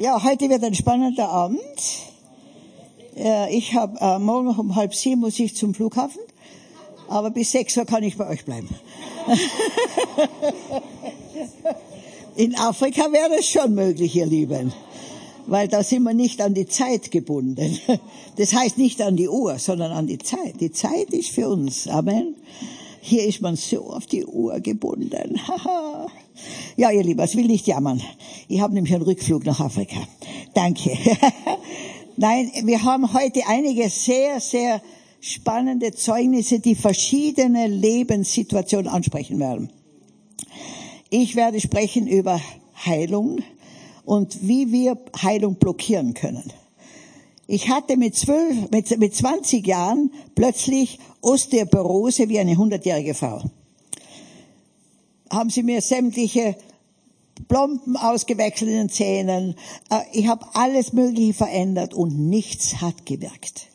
Ja, heute wird ein spannender Abend. Äh, ich habe äh, morgen um halb sieben muss ich zum Flughafen, aber bis sechs Uhr kann ich bei euch bleiben. In Afrika wäre es schon möglich, ihr Lieben, weil da sind wir nicht an die Zeit gebunden. Das heißt nicht an die Uhr, sondern an die Zeit. Die Zeit ist für uns. Amen. Hier ist man so auf die Uhr gebunden. ja, ihr Lieben, ich will nicht jammern. Ich habe nämlich einen Rückflug nach Afrika. Danke. Nein, wir haben heute einige sehr, sehr spannende Zeugnisse, die verschiedene Lebenssituationen ansprechen werden. Ich werde sprechen über Heilung und wie wir Heilung blockieren können. Ich hatte mit zwölf, mit, mit 20 Jahren plötzlich Osteoporose wie eine hundertjährige Frau. Haben sie mir sämtliche Plomben ausgewechselt in den Zähnen. Äh, ich habe alles Mögliche verändert und nichts hat gewirkt.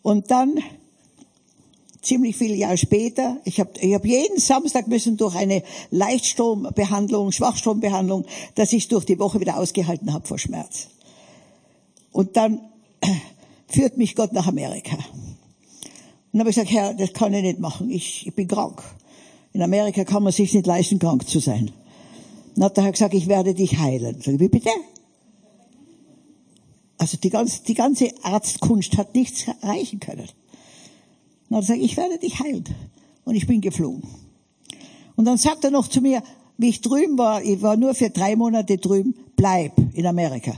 Und dann, ziemlich viele Jahre später, ich habe ich hab jeden Samstag müssen durch eine Leichtstrombehandlung, Schwachstrombehandlung, dass ich durch die Woche wieder ausgehalten habe vor Schmerz. Und dann führt mich Gott nach Amerika. Und dann habe ich gesagt, Herr, das kann ich nicht machen. Ich, ich bin krank. In Amerika kann man sich nicht leisten, krank zu sein. Dann hat der Herr gesagt, ich werde dich heilen. Sag ich, wie bitte? Also die ganze, die ganze Arztkunst hat nichts erreichen können. Dann hat er gesagt, ich werde dich heilen. Und ich bin geflogen. Und dann sagt er noch zu mir, wie ich drüben war, ich war nur für drei Monate drüben, bleib in Amerika.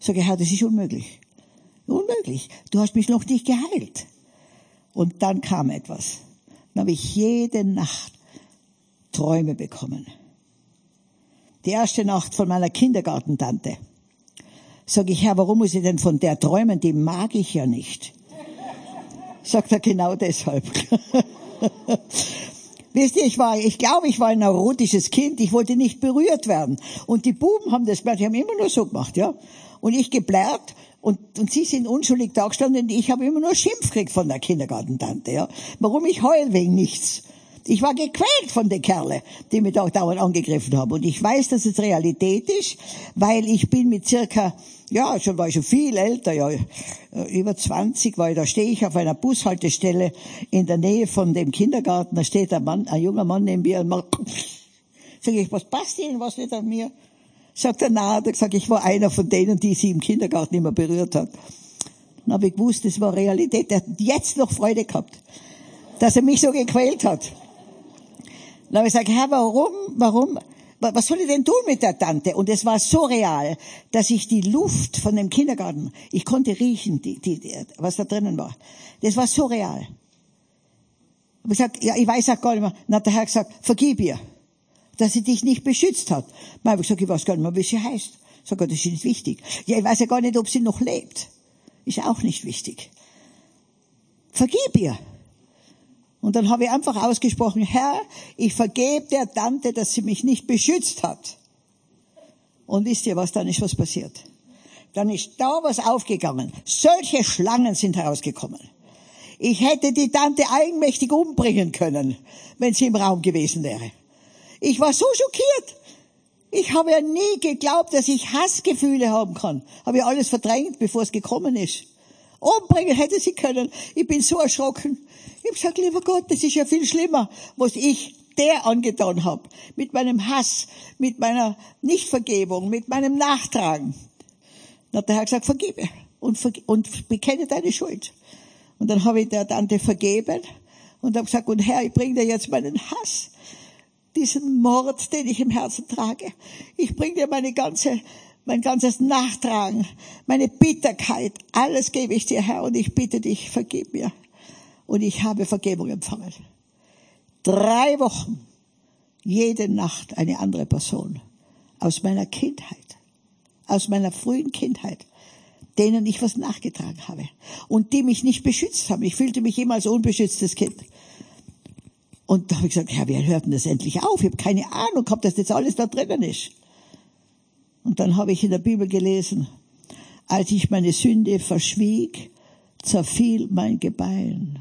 Sag ich, Herr, das ist unmöglich. Unmöglich. Du hast mich noch nicht geheilt. Und dann kam etwas. Dann habe ich jede Nacht Träume bekommen. Die erste Nacht von meiner Kindergartentante. Sag ich, Herr, warum muss ich denn von der träumen? Die mag ich ja nicht. Sagt er genau deshalb. Wisst ihr, ich war, ich glaube, ich war ein neurotisches Kind. Ich wollte nicht berührt werden. Und die Buben haben das, die haben immer nur so gemacht, ja. Und ich geblärt und, und sie sind unschuldig dagestanden und ich habe immer nur Schimpf gekriegt von der Kindergartentante. Ja. Warum ich heul wegen nichts? Ich war gequält von den Kerle, die mich auch dauernd angegriffen haben. Und ich weiß, dass es Realität ist, weil ich bin mit circa, ja, schon war ich schon viel älter, ja, über 20 war ich, da stehe ich auf einer Bushaltestelle in der Nähe von dem Kindergarten, da steht ein Mann, ein junger Mann neben mir und macht, sag ich, was passt Ihnen, was nicht an mir? Sagt er, na, da gesagt, ich war einer von denen, die sie im Kindergarten immer berührt hat. Dann habe ich gewusst, das war Realität. Er hat jetzt noch Freude gehabt, dass er mich so gequält hat. Dann habe ich gesagt, Herr, warum, warum, was soll ich denn tun mit der Tante? Und es war so real, dass ich die Luft von dem Kindergarten, ich konnte riechen, die, die, die, was da drinnen war. Das war so real. Ich gesagt, ja, ich weiß auch gar nicht mehr. Dann hat der Herr gesagt, vergib ihr dass sie dich nicht beschützt hat. Dann habe ich gesagt, ich weiß gar nicht mehr, wie sie heißt. Sag, das ist nicht wichtig. Ja, ich weiß ja gar nicht, ob sie noch lebt. Ist auch nicht wichtig. Vergib ihr. Und dann habe ich einfach ausgesprochen, Herr, ich vergebe der Tante, dass sie mich nicht beschützt hat. Und wisst ihr was, dann ist was passiert. Dann ist da was aufgegangen. Solche Schlangen sind herausgekommen. Ich hätte die Tante eigenmächtig umbringen können, wenn sie im Raum gewesen wäre. Ich war so schockiert. Ich habe ja nie geglaubt, dass ich Hassgefühle haben kann. Habe ja alles verdrängt, bevor es gekommen ist. Umbringen hätte sie können. Ich bin so erschrocken. Ich habe gesagt, lieber Gott, das ist ja viel schlimmer, was ich der angetan habe. Mit meinem Hass, mit meiner Nichtvergebung, mit meinem Nachtragen. Dann hat der Herr gesagt, vergebe und, verge und bekenne deine Schuld. Und dann habe ich der Tante vergeben und habe gesagt, und Herr, ich bringe dir jetzt meinen Hass diesen Mord, den ich im Herzen trage. Ich bringe dir meine ganze, mein ganzes Nachtragen, meine Bitterkeit, alles gebe ich dir, Herr, und ich bitte dich, vergib mir. Und ich habe Vergebung empfangen. Drei Wochen, jede Nacht eine andere Person aus meiner Kindheit, aus meiner frühen Kindheit, denen ich was nachgetragen habe und die mich nicht beschützt haben. Ich fühlte mich immer als unbeschütztes Kind. Und da habe ich gesagt, Herr, wer hört denn das endlich auf? Ich habe keine Ahnung gehabt, dass das alles da drinnen ist. Und dann habe ich in der Bibel gelesen, als ich meine Sünde verschwieg, zerfiel mein Gebein.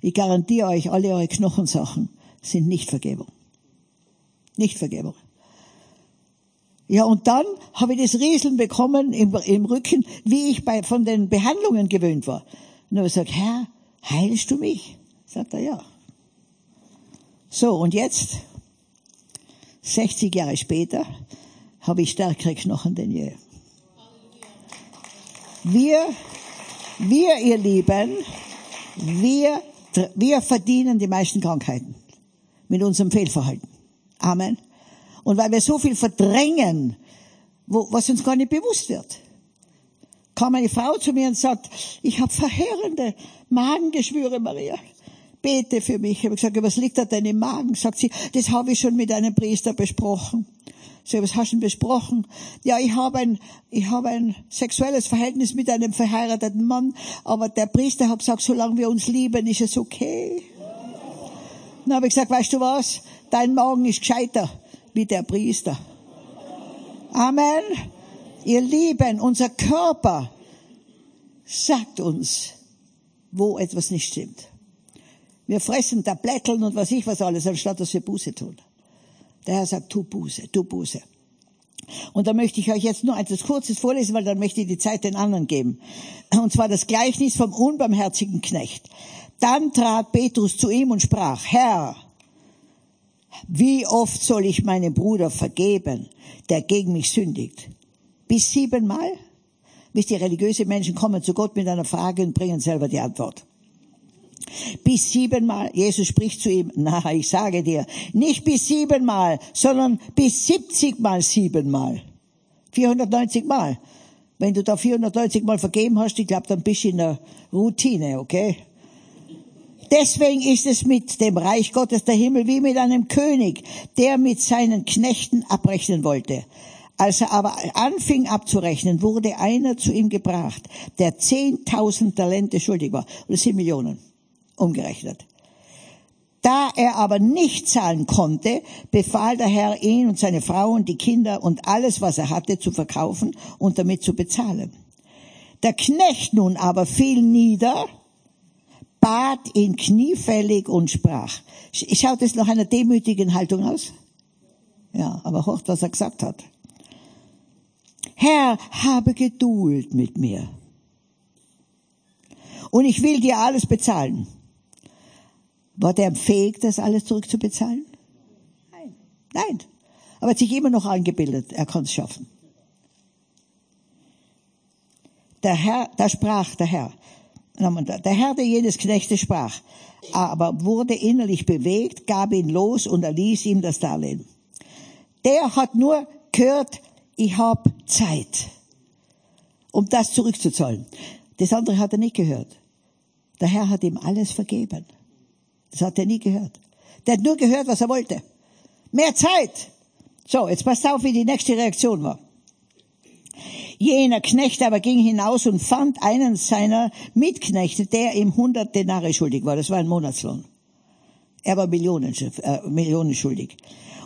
Ich garantiere euch, alle eure Knochensachen sind nicht Vergebung. Nicht Vergebung. Ja, und dann habe ich das Rieseln bekommen im, im Rücken, wie ich bei, von den Behandlungen gewöhnt war. Und habe ich gesagt, Herr, heilst du mich? Sagt er, ja. So, und jetzt, 60 Jahre später, habe ich stärkere Knochen denn je. Wir, wir, ihr Lieben, wir, wir verdienen die meisten Krankheiten mit unserem Fehlverhalten. Amen. Und weil wir so viel verdrängen, wo, was uns gar nicht bewusst wird. Kam eine Frau zu mir und sagt, ich habe verheerende Magengeschwüre, Maria. Bete für mich. Ich habe gesagt, was liegt da denn im Magen? Sagt sie, das habe ich schon mit einem Priester besprochen. So, was hast du denn besprochen? Ja, ich habe ein, ich habe ein sexuelles Verhältnis mit einem verheirateten Mann, aber der Priester hat gesagt, solange wir uns lieben, ist es okay. Dann habe ich gesagt, weißt du was? Dein Magen ist gescheiter wie der Priester. Amen. Ihr Lieben, unser Körper sagt uns, wo etwas nicht stimmt. Wir fressen Tabletteln und was ich was alles, anstatt dass wir Buße tun. Der Herr sagt, tu Buße, tu Buße. Und da möchte ich euch jetzt nur etwas Kurzes vorlesen, weil dann möchte ich die Zeit den anderen geben. Und zwar das Gleichnis vom unbarmherzigen Knecht. Dann trat Petrus zu ihm und sprach, Herr, wie oft soll ich meinem Bruder vergeben, der gegen mich sündigt? Bis siebenmal? Wisst ihr, religiöse Menschen kommen zu Gott mit einer Frage und bringen selber die Antwort. Bis siebenmal. Jesus spricht zu ihm, na, ich sage dir, nicht bis siebenmal, sondern bis siebzigmal siebenmal. 490 Mal. Wenn du da 490 Mal vergeben hast, ich glaube, dann bist du in der Routine, okay? Deswegen ist es mit dem Reich Gottes der Himmel wie mit einem König, der mit seinen Knechten abrechnen wollte. Als er aber anfing abzurechnen, wurde einer zu ihm gebracht, der 10.000 Talente schuldig war. Und das sind Millionen, umgerechnet. Da er aber nicht zahlen konnte, befahl der Herr ihn und seine Frau und die Kinder und alles, was er hatte, zu verkaufen und damit zu bezahlen. Der Knecht nun aber fiel nieder bat ihn kniefällig und sprach. Schaut es nach einer demütigen Haltung aus? Ja, aber hört, was er gesagt hat. Herr, habe Geduld mit mir. Und ich will dir alles bezahlen. War der fähig, das alles zurückzubezahlen? Nein. Nein. Aber er hat sich immer noch eingebildet, er kann es schaffen. Der Herr, da sprach der Herr, der Herr der jenes Knechtes sprach, aber wurde innerlich bewegt, gab ihn los und erließ ihm das Darlehen. Der hat nur gehört, ich hab Zeit, um das zurückzuzahlen. Das andere hat er nicht gehört. Der Herr hat ihm alles vergeben. Das hat er nie gehört. Der hat nur gehört, was er wollte. Mehr Zeit. So, jetzt passt auf, wie die nächste Reaktion war. Jener Knecht aber ging hinaus und fand einen seiner Mitknechte, der ihm hundert Denare schuldig war. Das war ein Monatslohn. Er war Millionen, äh, Millionen schuldig.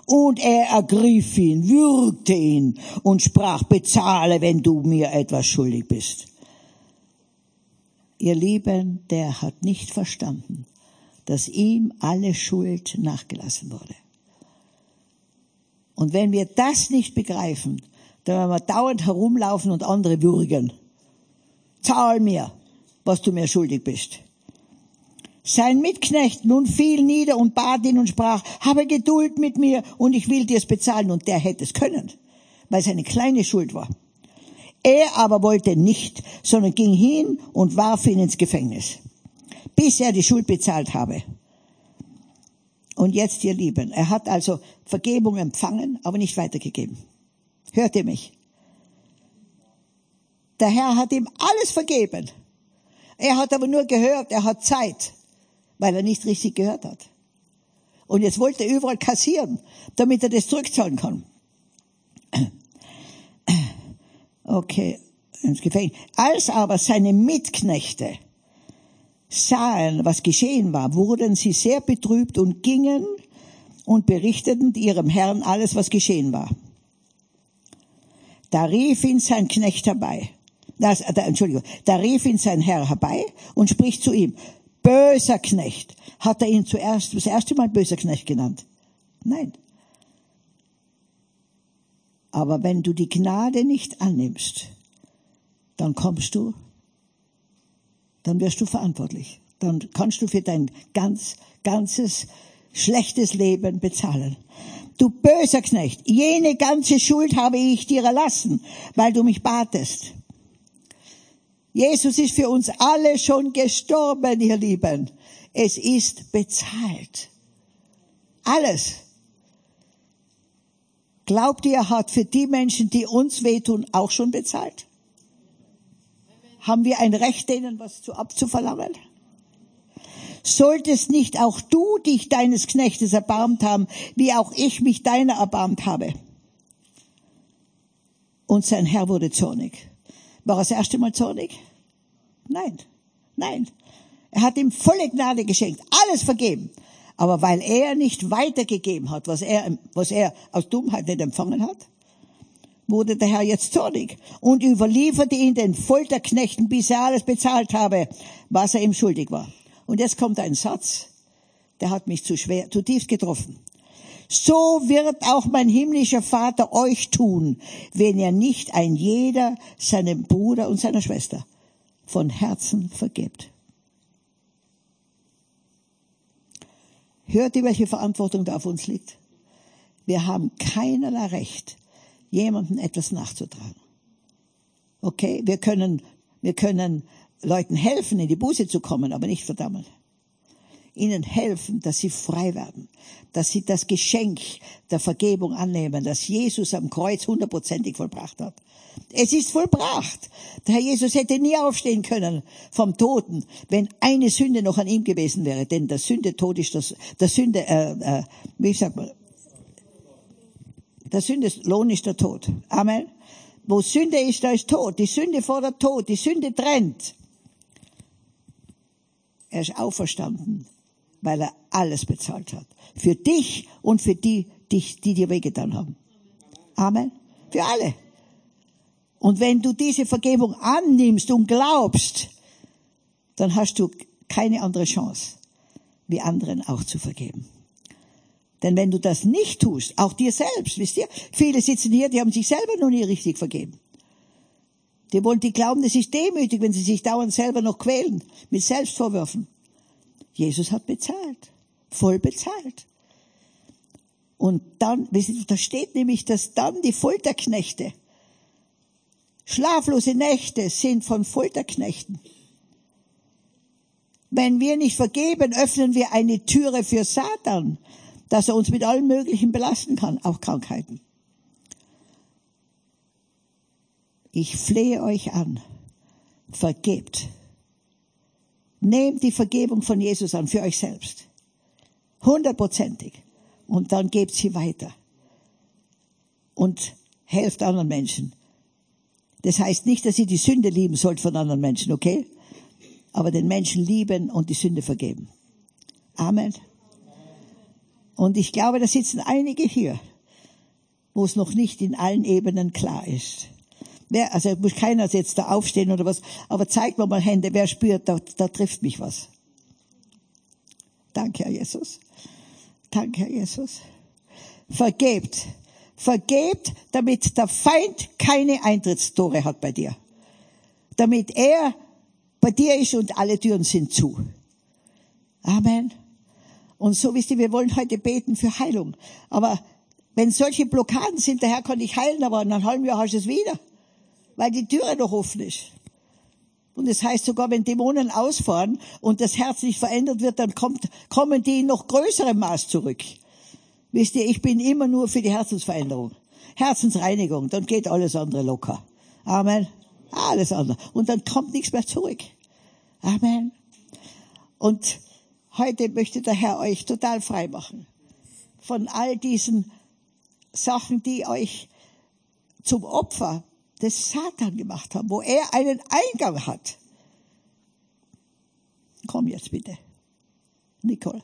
Und er ergriff ihn, würgte ihn und sprach, bezahle, wenn du mir etwas schuldig bist. Ihr Lieben, der hat nicht verstanden, dass ihm alle Schuld nachgelassen wurde. Und wenn wir das nicht begreifen, da werden wir dauernd herumlaufen und andere würgen. Zahl mir, was du mir schuldig bist. Sein Mitknecht nun fiel nieder und bat ihn und sprach, habe Geduld mit mir und ich will dir's bezahlen. Und der hätte es können, weil es eine kleine Schuld war. Er aber wollte nicht, sondern ging hin und warf ihn ins Gefängnis, bis er die Schuld bezahlt habe. Und jetzt, ihr Lieben, er hat also Vergebung empfangen, aber nicht weitergegeben. Hört ihr mich? Der Herr hat ihm alles vergeben. Er hat aber nur gehört, er hat Zeit, weil er nicht richtig gehört hat. Und jetzt wollte er überall kassieren, damit er das zurückzahlen kann. Okay, ins Gefängnis. Als aber seine Mitknechte sahen, was geschehen war, wurden sie sehr betrübt und gingen und berichteten ihrem Herrn alles, was geschehen war. Da rief ihn sein Knecht herbei. Das, da, Entschuldigung, da rief ihn sein Herr herbei und spricht zu ihm, böser Knecht. Hat er ihn zuerst, das erste Mal böser Knecht genannt? Nein. Aber wenn du die Gnade nicht annimmst, dann kommst du, dann wirst du verantwortlich. Dann kannst du für dein ganz, ganzes schlechtes Leben bezahlen. Du böser Knecht, jene ganze Schuld habe ich dir erlassen, weil du mich batest. Jesus ist für uns alle schon gestorben, ihr Lieben. Es ist bezahlt. Alles. Glaubt ihr, er hat für die Menschen, die uns wehtun, auch schon bezahlt? Haben wir ein Recht, denen was zu abzuverlangen? Solltest nicht auch du dich deines Knechtes erbarmt haben, wie auch ich mich deiner erbarmt habe? Und sein Herr wurde zornig. War er das erste Mal zornig? Nein, nein. Er hat ihm volle Gnade geschenkt, alles vergeben. Aber weil er nicht weitergegeben hat, was er, was er aus Dummheit nicht empfangen hat, wurde der Herr jetzt zornig und überlieferte ihn den Folterknechten, bis er alles bezahlt habe, was er ihm schuldig war. Und jetzt kommt ein Satz, der hat mich zu schwer, zutiefst getroffen. So wird auch mein himmlischer Vater euch tun, wenn ihr nicht ein jeder seinem Bruder und seiner Schwester von Herzen vergebt. Hört ihr, welche Verantwortung da auf uns liegt? Wir haben keinerlei Recht, jemandem etwas nachzutragen. Okay, wir können, wir können Leuten helfen, in die Buße zu kommen, aber nicht verdammen. Ihnen helfen, dass sie frei werden, dass sie das Geschenk der Vergebung annehmen, das Jesus am Kreuz hundertprozentig vollbracht hat. Es ist vollbracht. Der Herr Jesus hätte nie aufstehen können vom Toten, wenn eine Sünde noch an ihm gewesen wäre. Denn der Sünde Tod ist das, der Sünde, äh, äh, wie sagt man, der Sünde Lohn ist der Tod. Amen. Wo Sünde ist, da ist Tod. Die Sünde fordert Tod. Die Sünde trennt. Er ist auferstanden, weil er alles bezahlt hat. Für dich und für die, die, die dir wehgetan haben. Amen. Für alle. Und wenn du diese Vergebung annimmst und glaubst, dann hast du keine andere Chance, wie anderen auch zu vergeben. Denn wenn du das nicht tust, auch dir selbst, wisst ihr, viele sitzen hier, die haben sich selber noch nie richtig vergeben. Die wollen, die glauben, es ist demütig, wenn sie sich dauernd selber noch quälen, mit Selbstvorwürfen. Jesus hat bezahlt. Voll bezahlt. Und dann, da steht nämlich, dass dann die Folterknechte Schlaflose Nächte sind von Folterknechten. Wenn wir nicht vergeben, öffnen wir eine Türe für Satan, dass er uns mit allem Möglichen belasten kann, auch Krankheiten. Ich flehe euch an, vergebt. Nehmt die Vergebung von Jesus an für euch selbst. Hundertprozentig. Und dann gebt sie weiter. Und helft anderen Menschen. Das heißt nicht, dass ihr die Sünde lieben sollt von anderen Menschen, okay? Aber den Menschen lieben und die Sünde vergeben. Amen. Und ich glaube, da sitzen einige hier, wo es noch nicht in allen Ebenen klar ist. Wer, also muss keiner jetzt da aufstehen oder was, aber zeigt mir mal Hände, wer spürt, da, da trifft mich was. Danke, Herr Jesus. Danke, Herr Jesus. Vergebt vergebt, damit der Feind keine Eintrittstore hat bei dir. Damit er bei dir ist und alle Türen sind zu. Amen. Und so wisst ihr, wir wollen heute beten für Heilung. Aber wenn solche Blockaden sind, der Herr kann dich heilen, aber in einem halben Jahr hast du es wieder. Weil die Türe noch offen ist. Und das heißt sogar, wenn Dämonen ausfahren und das Herz nicht verändert wird, dann kommt, kommen die in noch größerem Maß zurück. Wisst ihr, ich bin immer nur für die Herzensveränderung. Herzensreinigung, dann geht alles andere locker. Amen. Alles andere. Und dann kommt nichts mehr zurück. Amen. Und heute möchte der Herr euch total frei machen von all diesen Sachen, die euch zum Opfer des Satan gemacht haben, wo er einen Eingang hat. Komm jetzt bitte. Nicole.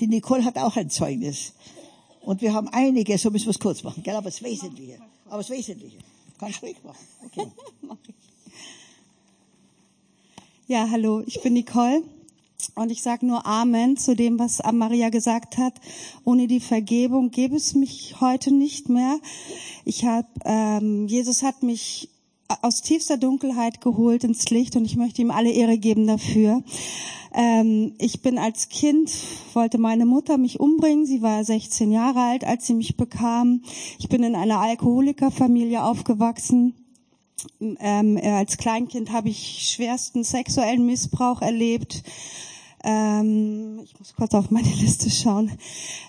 Die Nicole hat auch ein Zeugnis. Und wir haben einige, so müssen wir es kurz machen, gell? aber das Wesentliche. Aber das Wesentliche. Kannst du ruhig machen. Okay. Ja, hallo, ich bin Nicole. Und ich sage nur Amen zu dem, was Maria gesagt hat. Ohne die Vergebung gäbe es mich heute nicht mehr. Ich habe, ähm, Jesus hat mich aus tiefster Dunkelheit geholt ins Licht und ich möchte ihm alle Ehre geben dafür. Ähm, ich bin als Kind, wollte meine Mutter mich umbringen. Sie war 16 Jahre alt, als sie mich bekam. Ich bin in einer Alkoholikerfamilie aufgewachsen. Ähm, als Kleinkind habe ich schwersten sexuellen Missbrauch erlebt ähm, ich muss kurz auf meine Liste schauen.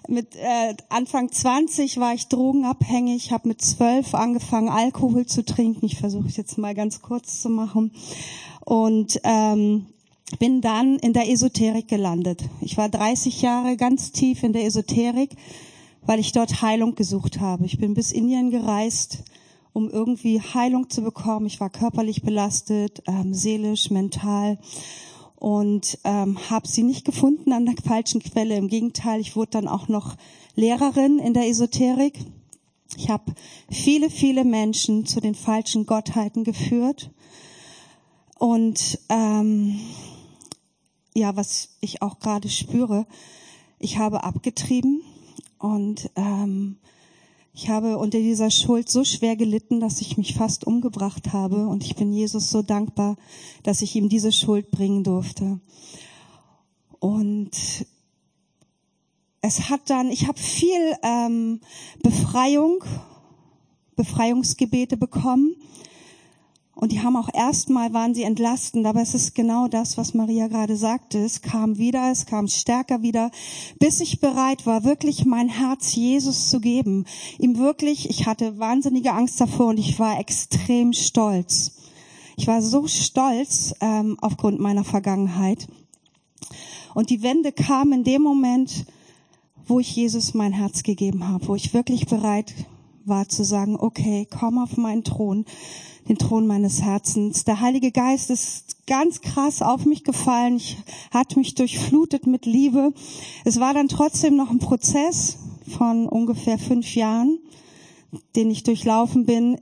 Mit äh, Anfang 20 war ich drogenabhängig, habe mit 12 angefangen, Alkohol zu trinken. Ich versuche es jetzt mal ganz kurz zu machen. Und ähm, bin dann in der Esoterik gelandet. Ich war 30 Jahre ganz tief in der Esoterik, weil ich dort Heilung gesucht habe. Ich bin bis Indien gereist, um irgendwie Heilung zu bekommen. Ich war körperlich belastet, ähm, seelisch, mental und ähm, habe sie nicht gefunden an der falschen Quelle. Im Gegenteil, ich wurde dann auch noch Lehrerin in der Esoterik. Ich habe viele, viele Menschen zu den falschen Gottheiten geführt. Und ähm, ja, was ich auch gerade spüre, ich habe abgetrieben und ähm, ich habe unter dieser Schuld so schwer gelitten, dass ich mich fast umgebracht habe und ich bin Jesus so dankbar, dass ich ihm diese Schuld bringen durfte. Und es hat dann, ich habe viel ähm, Befreiung, Befreiungsgebete bekommen und die haben auch erstmal waren sie entlastend, aber es ist genau das, was Maria gerade sagte. Es kam wieder, es kam stärker wieder, bis ich bereit war, wirklich mein Herz Jesus zu geben. Ihm wirklich, ich hatte wahnsinnige Angst davor und ich war extrem stolz. Ich war so stolz ähm, aufgrund meiner Vergangenheit. Und die Wende kam in dem Moment, wo ich Jesus mein Herz gegeben habe, wo ich wirklich bereit war zu sagen, okay, komm auf meinen Thron den Thron meines Herzens. Der Heilige Geist ist ganz krass auf mich gefallen, ich, hat mich durchflutet mit Liebe. Es war dann trotzdem noch ein Prozess von ungefähr fünf Jahren, den ich durchlaufen bin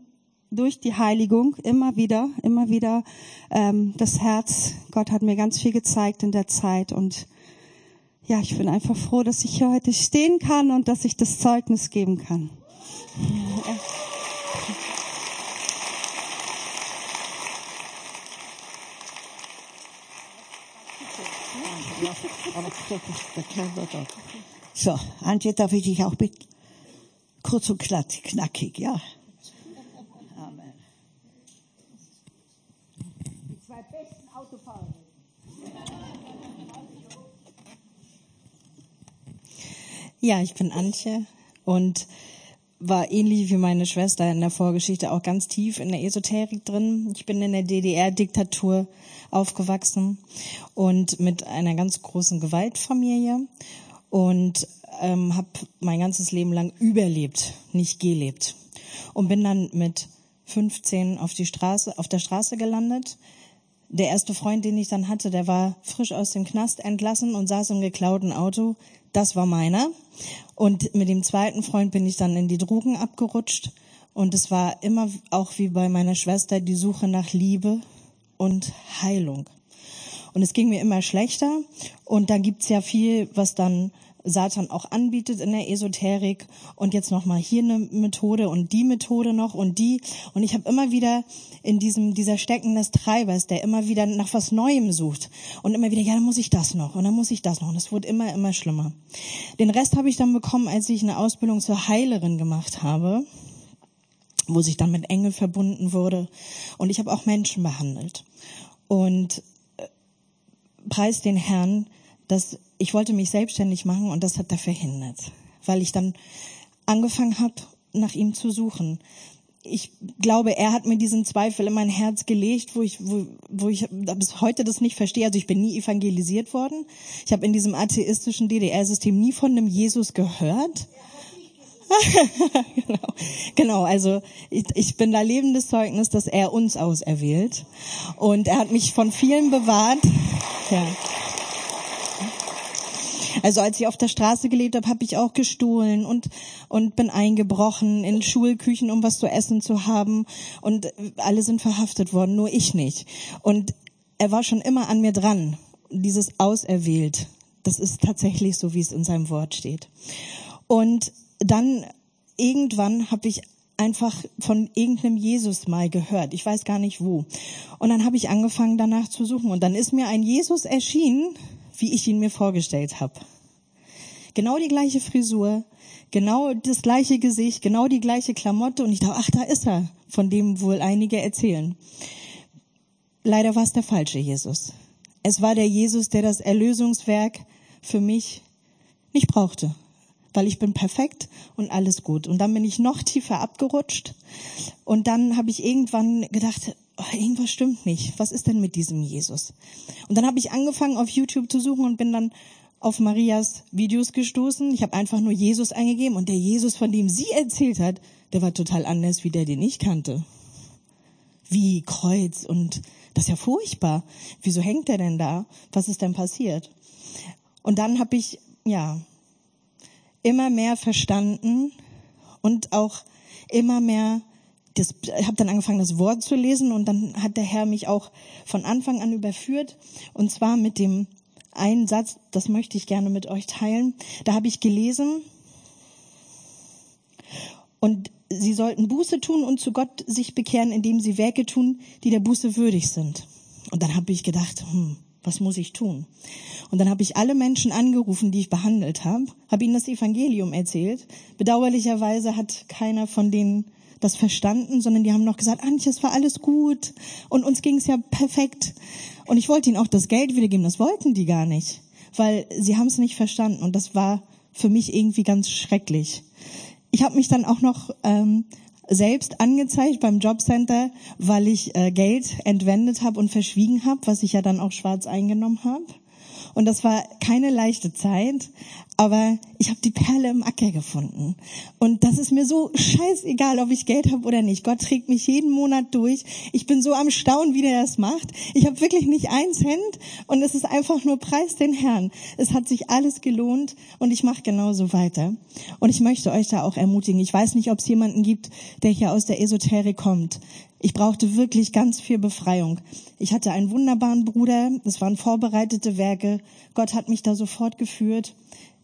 durch die Heiligung immer wieder, immer wieder ähm, das Herz. Gott hat mir ganz viel gezeigt in der Zeit und ja, ich bin einfach froh, dass ich hier heute stehen kann und dass ich das Zeugnis geben kann. So, Antje, darf ich dich auch bitten? Kurz und knackig, ja. Amen. Die zwei besten Autofahrer. Ja, ich bin Antje und war ähnlich wie meine Schwester in der Vorgeschichte auch ganz tief in der Esoterik drin. Ich bin in der DDR-Diktatur aufgewachsen und mit einer ganz großen Gewaltfamilie und ähm, habe mein ganzes Leben lang überlebt, nicht gelebt und bin dann mit 15 auf die Straße, auf der Straße gelandet. Der erste Freund, den ich dann hatte, der war frisch aus dem Knast entlassen und saß im geklauten Auto. Das war meiner. Und mit dem zweiten Freund bin ich dann in die Drogen abgerutscht. Und es war immer auch wie bei meiner Schwester die Suche nach Liebe und Heilung. Und es ging mir immer schlechter. Und da gibt's ja viel, was dann Satan auch anbietet in der Esoterik. Und jetzt noch mal hier eine Methode und die Methode noch und die. Und ich habe immer wieder in diesem dieser Stecken des Treibers, der immer wieder nach was Neuem sucht. Und immer wieder ja, dann muss ich das noch und dann muss ich das noch. Und es wurde immer immer schlimmer. Den Rest habe ich dann bekommen, als ich eine Ausbildung zur Heilerin gemacht habe, wo sich dann mit Engel verbunden wurde. Und ich habe auch Menschen behandelt. Und äh, preis den Herrn, dass ich wollte mich selbstständig machen und das hat er verhindert, weil ich dann angefangen habe, nach ihm zu suchen. Ich glaube, er hat mir diesen Zweifel in mein Herz gelegt, wo ich, wo, wo ich bis heute das nicht verstehe. Also ich bin nie evangelisiert worden. Ich habe in diesem atheistischen DDR-System nie von einem Jesus gehört. genau. genau, also ich, ich bin da lebendes Zeugnis, dass er uns auserwählt. Und er hat mich von vielen bewahrt. Ja. Also als ich auf der Straße gelebt habe, habe ich auch gestohlen und und bin eingebrochen in Schulküchen, um was zu essen zu haben und alle sind verhaftet worden, nur ich nicht. Und er war schon immer an mir dran dieses auserwählt. Das ist tatsächlich so, wie es in seinem Wort steht. Und dann irgendwann habe ich einfach von irgendeinem Jesus mal gehört. Ich weiß gar nicht wo. Und dann habe ich angefangen danach zu suchen. Und dann ist mir ein Jesus erschienen, wie ich ihn mir vorgestellt habe. Genau die gleiche Frisur, genau das gleiche Gesicht, genau die gleiche Klamotte. Und ich dachte, ach, da ist er, von dem wohl einige erzählen. Leider war es der falsche Jesus. Es war der Jesus, der das Erlösungswerk für mich nicht brauchte weil ich bin perfekt und alles gut. Und dann bin ich noch tiefer abgerutscht und dann habe ich irgendwann gedacht, oh, irgendwas stimmt nicht. Was ist denn mit diesem Jesus? Und dann habe ich angefangen auf YouTube zu suchen und bin dann auf Marias Videos gestoßen. Ich habe einfach nur Jesus eingegeben und der Jesus, von dem sie erzählt hat, der war total anders wie der, den ich kannte. Wie Kreuz und das ist ja furchtbar. Wieso hängt er denn da? Was ist denn passiert? Und dann habe ich ja immer mehr verstanden und auch immer mehr das, ich habe dann angefangen, das Wort zu lesen und dann hat der Herr mich auch von Anfang an überführt und zwar mit dem einen Satz, das möchte ich gerne mit euch teilen. Da habe ich gelesen und sie sollten Buße tun und zu Gott sich bekehren, indem sie Werke tun, die der Buße würdig sind. Und dann habe ich gedacht, hm, was muss ich tun? Und dann habe ich alle Menschen angerufen, die ich behandelt habe, habe ihnen das Evangelium erzählt. Bedauerlicherweise hat keiner von denen das verstanden, sondern die haben noch gesagt, Antje, es war alles gut und uns ging es ja perfekt. Und ich wollte ihnen auch das Geld wiedergeben, das wollten die gar nicht, weil sie haben es nicht verstanden und das war für mich irgendwie ganz schrecklich. Ich habe mich dann auch noch ähm, selbst angezeigt beim Jobcenter, weil ich äh, Geld entwendet habe und verschwiegen habe, was ich ja dann auch schwarz eingenommen habe. Und das war keine leichte Zeit, aber ich habe die Perle im Acker gefunden. Und das ist mir so scheißegal, ob ich Geld habe oder nicht. Gott trägt mich jeden Monat durch. Ich bin so am Staunen, wie der das macht. Ich habe wirklich nicht ein Cent und es ist einfach nur Preis den Herrn. Es hat sich alles gelohnt und ich mache genauso weiter. Und ich möchte euch da auch ermutigen. Ich weiß nicht, ob es jemanden gibt, der hier aus der Esoterik kommt. Ich brauchte wirklich ganz viel Befreiung. Ich hatte einen wunderbaren Bruder, es waren vorbereitete Werke. Gott hat mich da sofort geführt,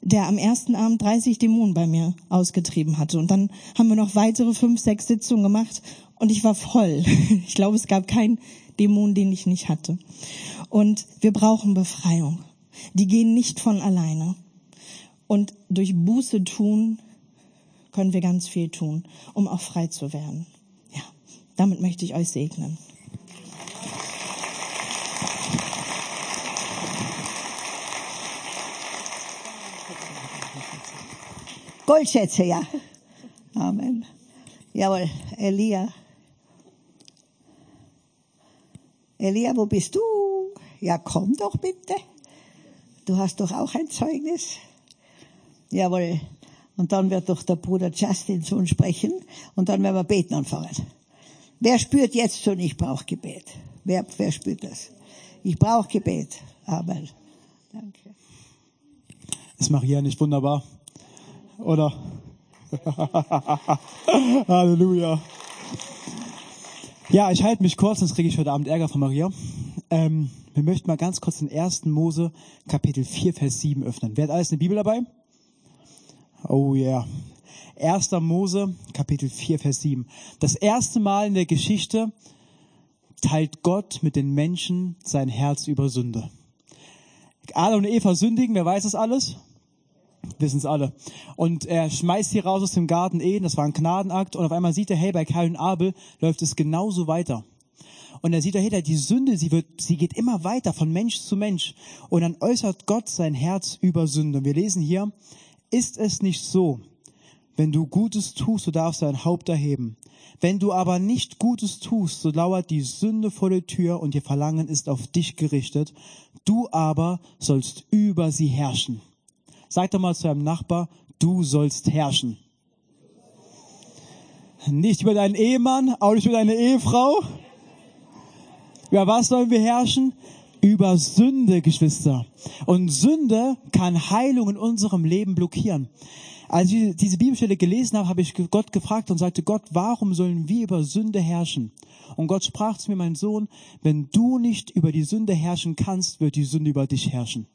der am ersten Abend 30 Dämonen bei mir ausgetrieben hatte. Und dann haben wir noch weitere fünf, sechs Sitzungen gemacht und ich war voll. Ich glaube, es gab keinen Dämon, den ich nicht hatte. Und wir brauchen Befreiung. Die gehen nicht von alleine. Und durch Buße tun können wir ganz viel tun, um auch frei zu werden. Damit möchte ich euch segnen. Goldschätze, ja. Amen. Jawohl, Elia. Elia, wo bist du? Ja, komm doch bitte. Du hast doch auch ein Zeugnis. Jawohl. Und dann wird doch der Bruder Justin zu uns sprechen und dann werden wir beten anfangen. Wer spürt jetzt schon, ich brauche Gebet? Wer, wer spürt das? Ich brauche Gebet. Amen. Danke. Ist Maria nicht wunderbar? Oder? Halleluja. Ja, ich halte mich kurz, sonst kriege ich heute Abend Ärger von Maria. Ähm, wir möchten mal ganz kurz den ersten Mose, Kapitel 4, Vers 7 öffnen. Wer hat alles eine Bibel dabei? Oh yeah. 1. Mose, Kapitel 4, Vers 7. Das erste Mal in der Geschichte teilt Gott mit den Menschen sein Herz über Sünde. Adam und Eva sündigen, wer weiß das alles? Wissen es alle. Und er schmeißt sie raus aus dem Garten Eden, das war ein Gnadenakt, und auf einmal sieht er, hey, bei Kain und Abel läuft es genauso weiter. Und er sieht, hey, die Sünde, sie wird, sie geht immer weiter von Mensch zu Mensch. Und dann äußert Gott sein Herz über Sünde. Und wir lesen hier, ist es nicht so, wenn du Gutes tust, du darfst dein Haupt erheben. Wenn du aber nicht Gutes tust, so lauert die Sünde vor der Tür und ihr Verlangen ist auf dich gerichtet. Du aber sollst über sie herrschen. Sag doch mal zu deinem Nachbar, du sollst herrschen. Nicht über deinen Ehemann, auch nicht über deine Ehefrau. Über was sollen wir herrschen? Über Sünde, Geschwister. Und Sünde kann Heilung in unserem Leben blockieren. Als ich diese Bibelstelle gelesen habe, habe ich Gott gefragt und sagte, Gott, warum sollen wir über Sünde herrschen? Und Gott sprach zu mir, mein Sohn, wenn du nicht über die Sünde herrschen kannst, wird die Sünde über dich herrschen.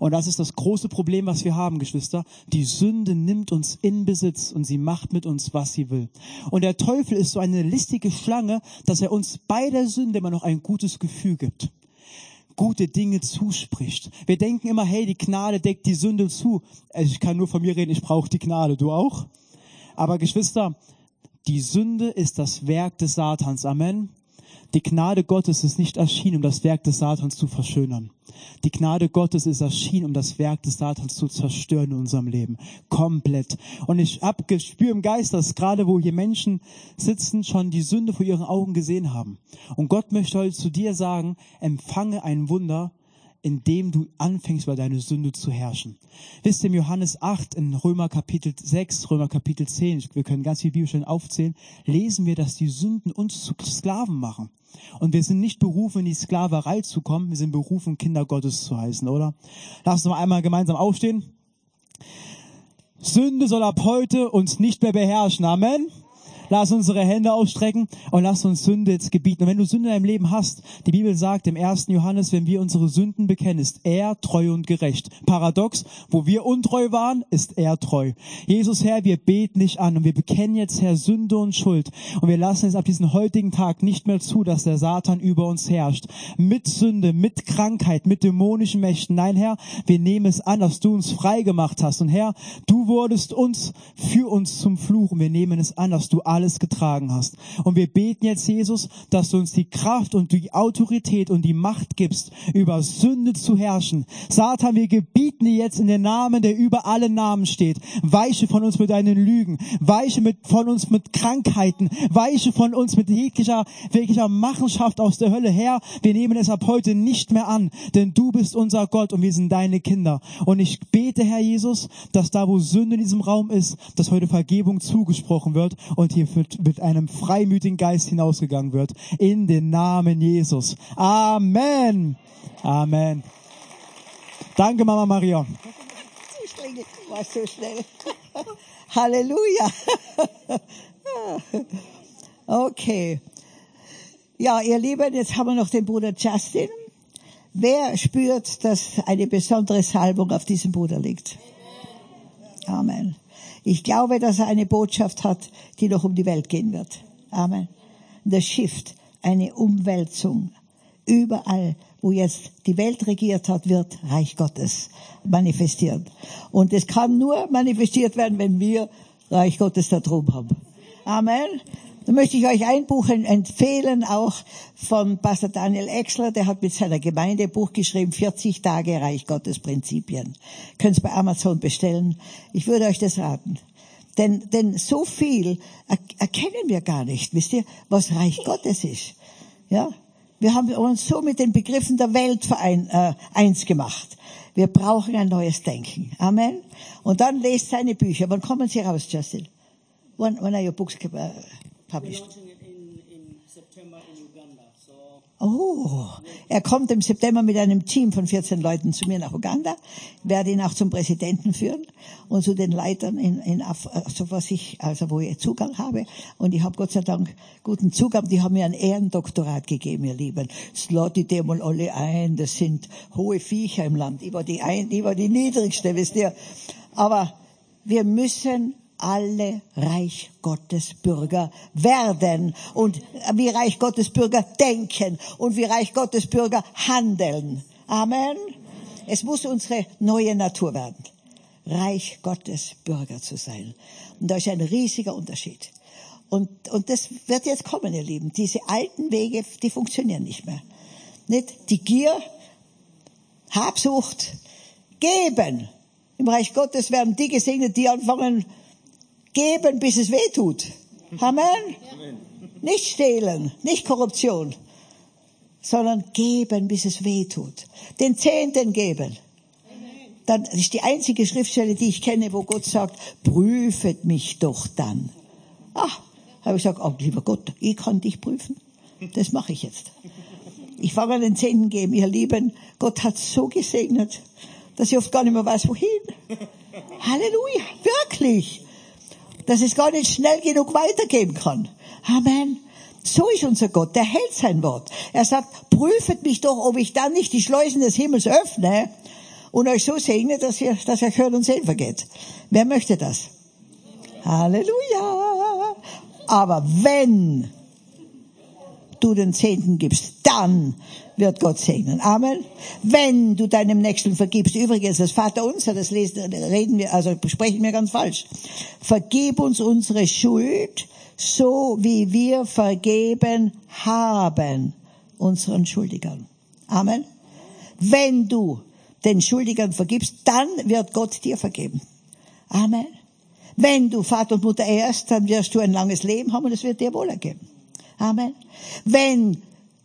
Und das ist das große Problem, was wir haben, Geschwister. Die Sünde nimmt uns in Besitz und sie macht mit uns, was sie will. Und der Teufel ist so eine listige Schlange, dass er uns bei der Sünde immer noch ein gutes Gefühl gibt gute Dinge zuspricht. Wir denken immer, hey, die Gnade deckt die Sünde zu. Ich kann nur von mir reden, ich brauche die Gnade, du auch? Aber Geschwister, die Sünde ist das Werk des Satans. Amen. Die Gnade Gottes ist nicht erschienen, um das Werk des Satans zu verschönern. Die Gnade Gottes ist erschienen, um das Werk des Satans zu zerstören in unserem Leben. Komplett. Und ich hab gespür im Geist, dass gerade wo hier Menschen sitzen, schon die Sünde vor ihren Augen gesehen haben. Und Gott möchte heute zu dir sagen, empfange ein Wunder, indem du anfängst, über deine Sünde zu herrschen. Wisst ihr, im Johannes 8, in Römer Kapitel 6, Römer Kapitel 10, wir können ganz viele Bibelstellen aufzählen, lesen wir, dass die Sünden uns zu Sklaven machen. Und wir sind nicht berufen, in die Sklaverei zu kommen, wir sind berufen, Kinder Gottes zu heißen, oder? Lass uns mal einmal gemeinsam aufstehen. Sünde soll ab heute uns nicht mehr beherrschen. Amen. Lass unsere Hände ausstrecken und lass uns Sünde jetzt gebieten. Und wenn du Sünde in deinem Leben hast, die Bibel sagt im ersten Johannes, wenn wir unsere Sünden bekennen, ist er treu und gerecht. Paradox, wo wir untreu waren, ist er treu. Jesus Herr, wir beten dich an und wir bekennen jetzt Herr Sünde und Schuld und wir lassen es ab diesem heutigen Tag nicht mehr zu, dass der Satan über uns herrscht. Mit Sünde, mit Krankheit, mit dämonischen Mächten. Nein, Herr, wir nehmen es an, dass du uns frei gemacht hast. Und Herr, du wurdest uns für uns zum Fluch und wir nehmen es an, dass du alle alles getragen hast. Und wir beten jetzt, Jesus, dass du uns die Kraft und die Autorität und die Macht gibst, über Sünde zu herrschen. Satan, wir gebieten dir jetzt in den Namen, der über alle Namen steht. Weiche von uns mit deinen Lügen. Weiche mit, von uns mit Krankheiten. Weiche von uns mit jeglicher, jeglicher Machenschaft aus der Hölle. Herr, wir nehmen es ab heute nicht mehr an, denn du bist unser Gott und wir sind deine Kinder. Und ich bete, Herr Jesus, dass da, wo Sünde in diesem Raum ist, dass heute Vergebung zugesprochen wird und hier mit, mit einem freimütigen Geist hinausgegangen wird. In den Namen Jesus. Amen. Amen. Danke, Mama Maria. War so schnell. Halleluja. Okay. Ja, ihr Lieben, jetzt haben wir noch den Bruder Justin. Wer spürt, dass eine besondere Salbung auf diesem Bruder liegt? Amen. Ich glaube, dass er eine Botschaft hat, die noch um die Welt gehen wird. Amen. The Shift, eine Umwälzung. Überall, wo jetzt die Welt regiert hat, wird Reich Gottes manifestiert. Und es kann nur manifestiert werden, wenn wir Reich Gottes da drum haben. Amen. Da möchte ich euch ein Buch empfehlen, auch von Pastor Daniel Exler, der hat mit seiner Gemeinde ein Buch geschrieben, 40 Tage Reich Gottes Prinzipien. Könnt ihr bei Amazon bestellen. Ich würde euch das raten. Denn, denn so viel erkennen wir gar nicht, wisst ihr, was Reich Gottes ist. Ja? Wir haben uns so mit den Begriffen der Welt verein, äh, eins gemacht. Wir brauchen ein neues Denken. Amen. Und dann lest seine Bücher. Wann kommen sie raus, Justin? When, when are your books uh, published? Oh, er kommt im September mit einem Team von 14 Leuten zu mir nach Uganda, werde ihn auch zum Präsidenten führen und zu den Leitern in, in also was ich, also wo ich Zugang habe. Und ich habe Gott sei Dank guten Zugang. Die haben mir ein Ehrendoktorat gegeben, ihr Lieben. Slotti die mal alle ein, das sind hohe Viecher im Land. Ich war die ein, ich war die niedrigste, wisst ihr. Aber wir müssen alle Reich Gottes Bürger werden und wie Reich Gottes Bürger denken und wie Reich Gottes Bürger handeln. Amen. Es muss unsere neue Natur werden. Reich Gottes Bürger zu sein. Und da ist ein riesiger Unterschied. Und, und das wird jetzt kommen, ihr Lieben. Diese alten Wege, die funktionieren nicht mehr. Nicht? Die Gier, Habsucht, geben. Im Reich Gottes werden die gesegnet, die anfangen, Geben, bis es weh tut. Amen. Nicht stehlen, nicht Korruption, sondern geben, bis es weh tut. Den Zehnten geben. Dann ist die einzige Schriftstelle, die ich kenne, wo Gott sagt, prüfet mich doch dann. Ah, habe ich gesagt, oh, lieber Gott, ich kann dich prüfen. Das mache ich jetzt. Ich fange an den Zehnten geben, ihr Lieben. Gott hat so gesegnet, dass ich oft gar nicht mehr weiß, wohin. Halleluja, wirklich. Dass es gar nicht schnell genug weitergehen kann. Amen. So ist unser Gott, der hält sein Wort. Er sagt, prüfet mich doch, ob ich dann nicht die Schleusen des Himmels öffne und euch so segne, dass ihr, dass ihr Hören und Sehen vergeht. Wer möchte das? Halleluja. Aber wenn du den Zehnten gibst, dann wird Gott segnen. Amen. Wenn du deinem Nächsten vergibst, übrigens das Vater unser, das reden wir, also sprechen wir ganz falsch. Vergib uns unsere Schuld, so wie wir vergeben haben unseren Schuldigern. Amen. Wenn du den Schuldigern vergibst, dann wird Gott dir vergeben. Amen. Wenn du Vater und Mutter ehrst, dann wirst du ein langes Leben haben und es wird dir wohl ergeben. Amen. Wenn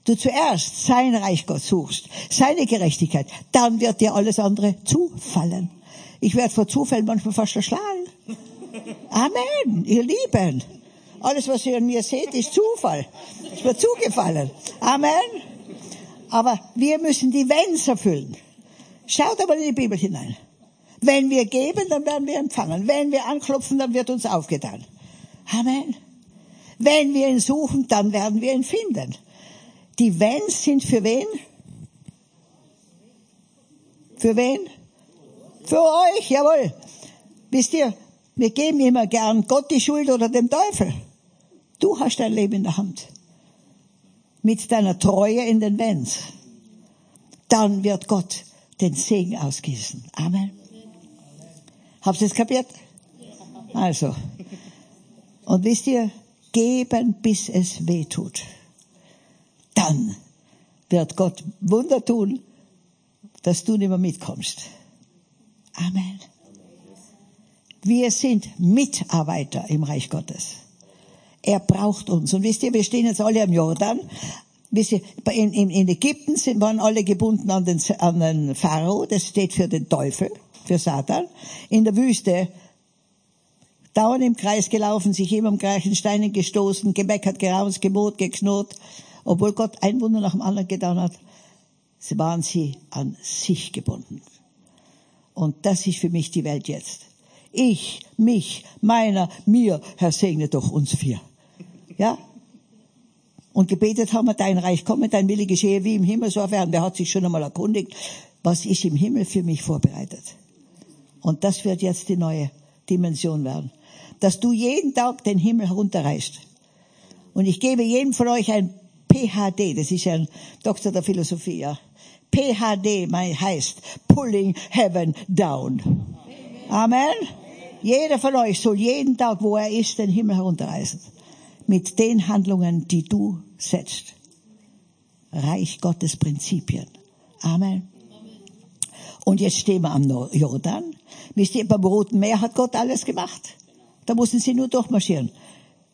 du zuerst sein Reich Gott suchst, seine Gerechtigkeit, dann wird dir alles andere zufallen. Ich werde vor Zufällen manchmal fast erschlagen. Amen, ihr Lieben. Alles, was ihr an mir seht, ist Zufall. Ist mir zugefallen. Amen. Aber wir müssen die Wenns erfüllen. Schaut aber in die Bibel hinein. Wenn wir geben, dann werden wir empfangen. Wenn wir anklopfen, dann wird uns aufgetan. Amen. Wenn wir ihn suchen, dann werden wir ihn finden. Die Wenns sind für wen? Für wen? Für euch, jawohl. Wisst ihr, wir geben immer gern Gott die Schuld oder dem Teufel. Du hast dein Leben in der Hand. Mit deiner Treue in den Wenns. Dann wird Gott den Segen ausgießen. Amen. Habt ihr es kapiert? Also. Und wisst ihr, geben, bis es weh tut. Dann wird Gott Wunder tun, dass du nicht mehr mitkommst. Amen. Wir sind Mitarbeiter im Reich Gottes. Er braucht uns. Und wisst ihr, wir stehen jetzt alle am Jordan. Wisst ihr, in, in, in Ägypten sind, waren alle gebunden an den, an den Pharao. Das steht für den Teufel, für Satan. In der Wüste dauernd im Kreis gelaufen, sich immer am gleichen Steinen gestoßen, gemeckert, geraunzt, gemot, geknurrt, obwohl Gott ein Wunder nach dem anderen getan hat. Sie waren sie an sich gebunden. Und das ist für mich die Welt jetzt. Ich, mich, meiner, mir, Herr, segne doch uns vier. Ja? Und gebetet haben wir, dein Reich komme, dein Wille geschehe wie im Himmel, so erfahren. Der hat sich schon einmal erkundigt, was ist im Himmel für mich vorbereitet. Und das wird jetzt die neue Dimension werden. Dass du jeden Tag den Himmel herunterreißt. Und ich gebe jedem von euch ein PhD, das ist ja ein Doktor der Philosophie, ja. PhD heißt Pulling Heaven Down. Amen. Jeder von euch soll jeden Tag, wo er ist, den Himmel herunterreißen. Mit den Handlungen, die du setzt. Reich Gottes Prinzipien. Amen. Und jetzt stehen wir am Jordan. Wisst ihr, beim Roten Meer hat Gott alles gemacht. Da mussten sie nur durchmarschieren.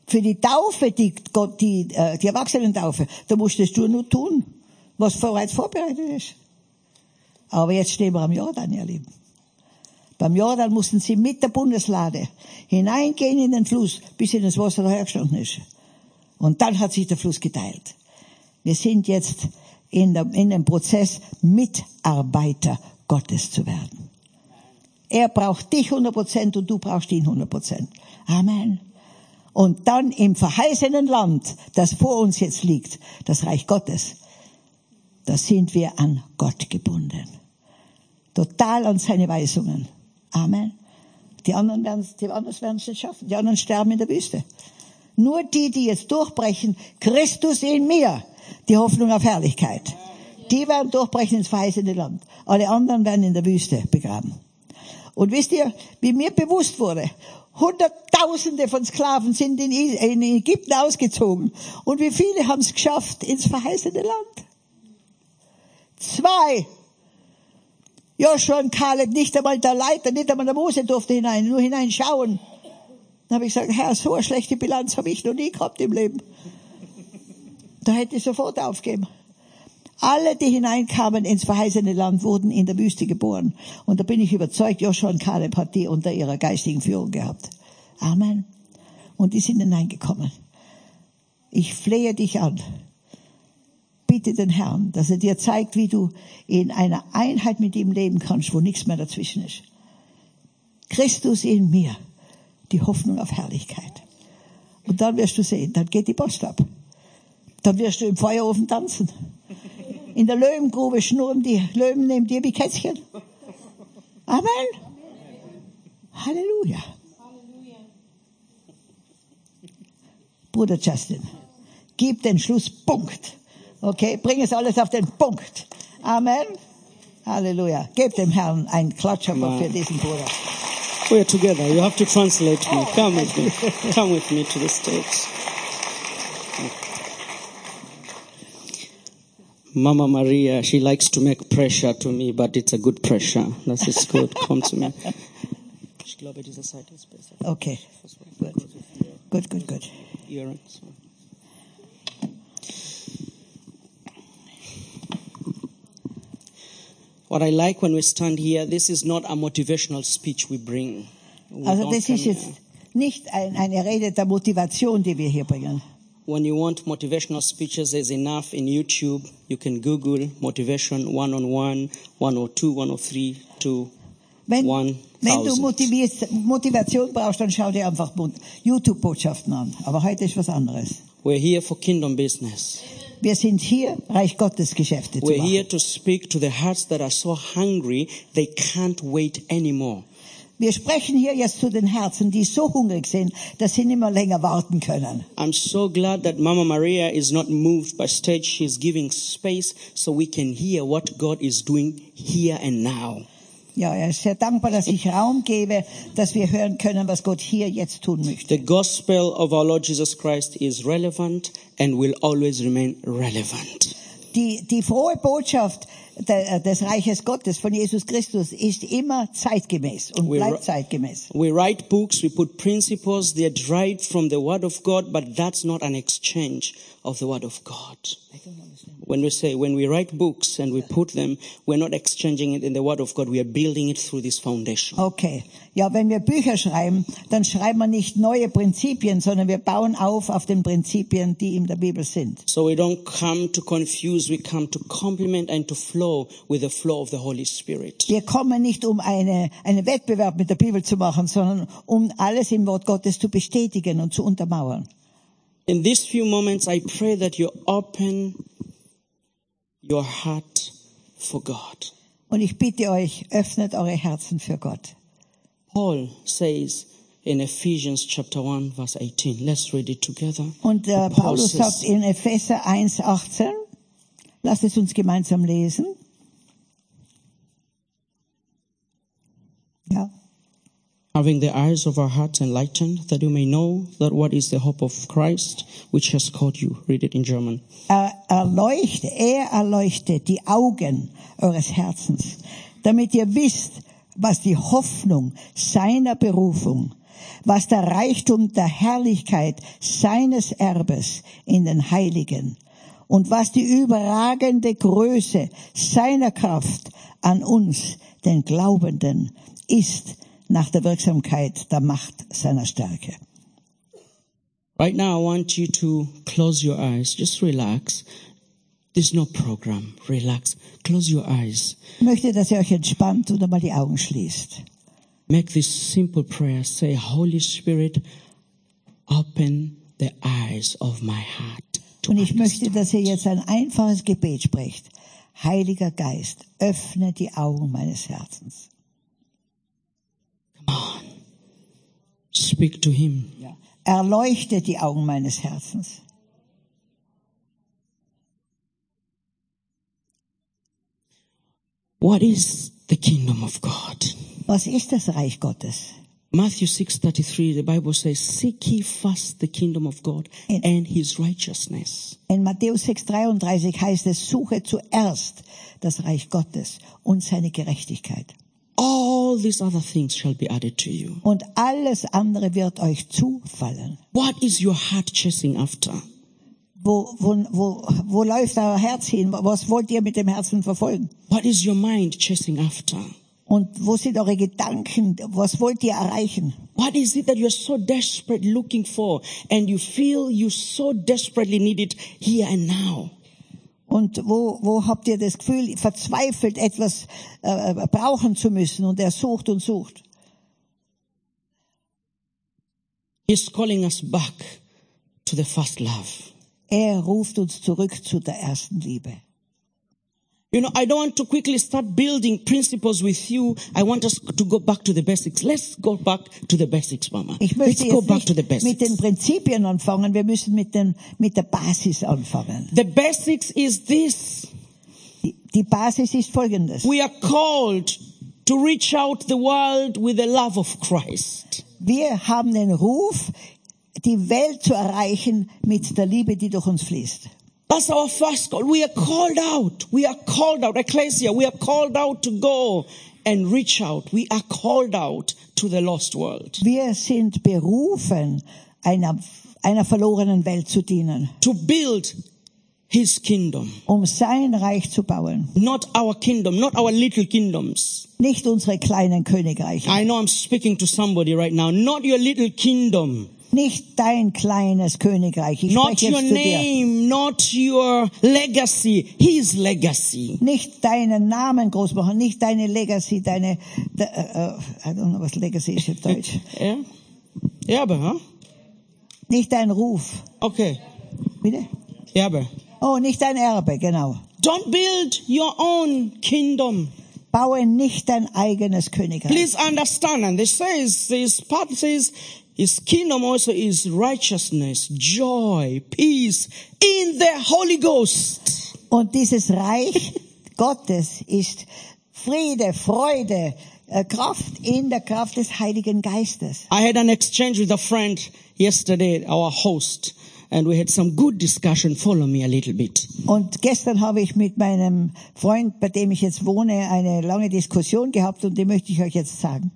Für die Taufe, die, die, äh, die Erwachsenentaufe, da musstest du nur tun, was bereits vorbereitet ist. Aber jetzt stehen wir am Jordan, ihr Lieben. Beim Jordan mussten sie mit der Bundeslade hineingehen in den Fluss, bis in das Wasser dahergestanden ist. Und dann hat sich der Fluss geteilt. Wir sind jetzt in, der, in dem Prozess, Mitarbeiter Gottes zu werden. Er braucht dich 100 Prozent und du brauchst ihn 100 Prozent. Amen. Und dann im verheißenen Land, das vor uns jetzt liegt, das Reich Gottes, da sind wir an Gott gebunden. Total an seine Weisungen. Amen. Die anderen werden, die anderen werden es nicht schaffen. Die anderen sterben in der Wüste. Nur die, die jetzt durchbrechen, Christus in mir, die Hoffnung auf Herrlichkeit. Die werden durchbrechen ins verheißene Land. Alle anderen werden in der Wüste begraben. Und wisst ihr, wie mir bewusst wurde, Hunderttausende von Sklaven sind in, Ägypten ausgezogen. Und wie viele haben es geschafft ins verheißene Land? Zwei. Joshua und Kaleb, nicht einmal der Leiter, nicht einmal der Mose durfte hinein, nur hineinschauen. Dann habe ich gesagt, Herr, so eine schlechte Bilanz habe ich noch nie gehabt im Leben. Da hätte ich sofort aufgeben. Alle, die hineinkamen ins verheißene Land, wurden in der Wüste geboren. Und da bin ich überzeugt, Joshua und Kaleb hat die unter ihrer geistigen Führung gehabt. Amen. Und die sind hineingekommen. Ich flehe dich an. Bitte den Herrn, dass er dir zeigt, wie du in einer Einheit mit ihm leben kannst, wo nichts mehr dazwischen ist. Christus in mir, die Hoffnung auf Herrlichkeit. Und dann wirst du sehen, dann geht die Post ab. Dann wirst du im Feuerofen tanzen. In der Löwengrube schnurren die Löwen neben dir wie Kätzchen. Amen. Halleluja. Bruder Justin, gib den Schlusspunkt. Okay, bring es alles auf den Punkt. Amen. Halleluja. Gebt dem Herrn einen Klatscher für diesen Bruder. We're together. You have to translate me. Come with me. Come with me to the stage. Mama Maria, she likes to make pressure to me, but it's a good pressure. That is good. Come to me. Ich glaube, diese Seite ist besser. Okay. Gut. Gut, gut, gut. You're right. What I like when we stand here, this is not a motivational speech we bring. We Also das come ist jetzt here. nicht ein, eine Rede der Motivation, die wir hier bringen. When you want motivational speeches, there's enough in YouTube. You can Google motivation 101, 102, 103 to Wenn, One wenn du motivierst, Motivation brauchst, dann schau dir einfach YouTube-Botschaften an. Aber heute ist was anderes. We're here for kingdom business. Wir sind hier, Reich Gottes Geschäfte zu We're here to speak to the hearts that are so hungry they can't wait anymore. Wir sprechen hier jetzt zu den Herzen, die so hungrig sind, dass sie nicht mehr länger warten können. I'm so glad that Mama Maria is not moved by stage. She's giving space so we can hear what God is doing here and now. Ja, er ist sehr dankbar, dass ich Raum gebe, dass wir hören können, was Gott hier jetzt tun möchte. The gospel of our Lord Jesus Christ is relevant and will always remain relevant. Die, die frohe Botschaft Äh, des Reiches Gottes von Jesus Christus ist immer zeitgemäß und We bleibt zeitgemäß. We write books, we put principles, they're derived from the Word of God, but that's not an exchange of the Word of God. When we say, when we write books and we put them, we're not exchanging it in the Word of God, we are building it through this foundation. Okay. Ja, wenn wir Bücher schreiben, dann schreiben wir nicht neue Prinzipien, sondern wir bauen auf auf den Prinzipien, die in der Bibel sind. So we don't come to confuse, we come to complement and to flow with the flow of the Holy Spirit. Wir kommen nicht, um eine, einen Wettbewerb mit der Bibel zu machen, sondern um alles im Wort Gottes zu bestätigen und zu untermauern. In these few moments, I pray that you open your heart for God. Und ich bitte euch, öffnet eure Herzen für Gott. Paul says in Ephesians chapter 1 verse 18. Let's read it together. Und äh, Paul Paulus says- sagt in Epheser 1, 18, lasst es uns gemeinsam lesen. Ja. Having the eyes of our hearts enlightened, that you may know that what is the hope of Christ, which has called you. Read it in German. Er erleuchte, er erleuchtet die Augen eures Herzens, damit ihr wisst, was die Hoffnung seiner Berufung, was der Reichtum der Herrlichkeit seines Erbes in den Heiligen und was die überragende Größe seiner Kraft an uns, den Glaubenden, ist nach der Wirksamkeit der Macht seiner Stärke. Right now, I want you to close your eyes. Just relax. There's no program. Relax. Close your eyes. Ich möchte, dass ihr euch entspannt und einmal die Augen schließt. Make this simple prayer. Say, Holy Spirit, open the eyes of my heart. Und ich möchte, dass ihr jetzt ein einfaches Gebet sprecht. Heiliger Geist, öffne die Augen meines Herzens. Speak to him. Erleuchte die Augen meines Herzens. What is the kingdom of God? Was ist das Reich Gottes? Matthew 6:33 the Bible says seek ye first the kingdom of God In- and his righteousness In Matthäus 6,33 heißt es, suche zuerst das Reich Gottes und seine Gerechtigkeit. All these other things shall be added to you. Und alles andere wird euch zufallen. What is your heart chasing after? Wo, wo, wo, wo läuft euer Herz hin? Was wollt ihr mit dem Herzen verfolgen? What is your mind chasing after? Und wo sind eure Gedanken? Was wollt ihr erreichen? What is it that you're so desperate looking for and you feel you so desperately need it here and now? Und wo, wo habt ihr das Gefühl, verzweifelt etwas äh, brauchen zu müssen und er sucht und sucht? He's calling us back to the first love. Er ruft uns zurück zu der ersten Liebe. You know, I don't want to quickly start building principles with you. I want us to go back to the basics. Let's go back to the basics, Mama. Ich Let's möchte go jetzt back to the nicht mit den basics. Prinzipien anfangen, wir müssen mit, den, mit der Basis anfangen. The basics is this. Die, die Basis ist folgendes. We are called to reach out the world with the love of Christ. Wir haben den Ruf, die Welt zu erreichen mit der Liebe, die durch uns fließt. That's our first call. We are called out. We are called out. Ecclesia, we are called out to go and reach out. We are called out to the lost world. Wir sind berufen, einer, einer verlorenen Welt zu dienen, To build his kingdom. um sein Reich zu bauen. Not our kingdom, not our little kingdoms. Nicht unsere kleinen Königreiche. I know I'm speaking to somebody right now. Not your little kingdom. Nicht dein kleines Königreich. Ich Not spreche your name, not your legacy, his legacy. Nicht deinen Namen groß machen, nicht deine Legacy, deine, de, äh, I don't know, was Legacy ist auf Deutsch. Yeah, but huh? Nicht dein Ruf. Okay. Bitte? But. Oh, nicht dein Erbe, genau. Don't build your own kingdom. Baue nicht dein eigenes Königreich. Please understand, and this says, this part says, his kingdom also is righteousness, joy, peace in the Holy Ghost. Und dieses Reich Gottes ist Friede, Freude, äh, Kraft in der Kraft des Heiligen Geistes. I had an exchange with a friend yesterday, our host, and we had some good discussion. Follow me a little bit. Und gestern habe ich mit meinem Freund, bei dem ich jetzt wohne, eine lange Diskussion gehabt und die möchte ich euch jetzt sagen.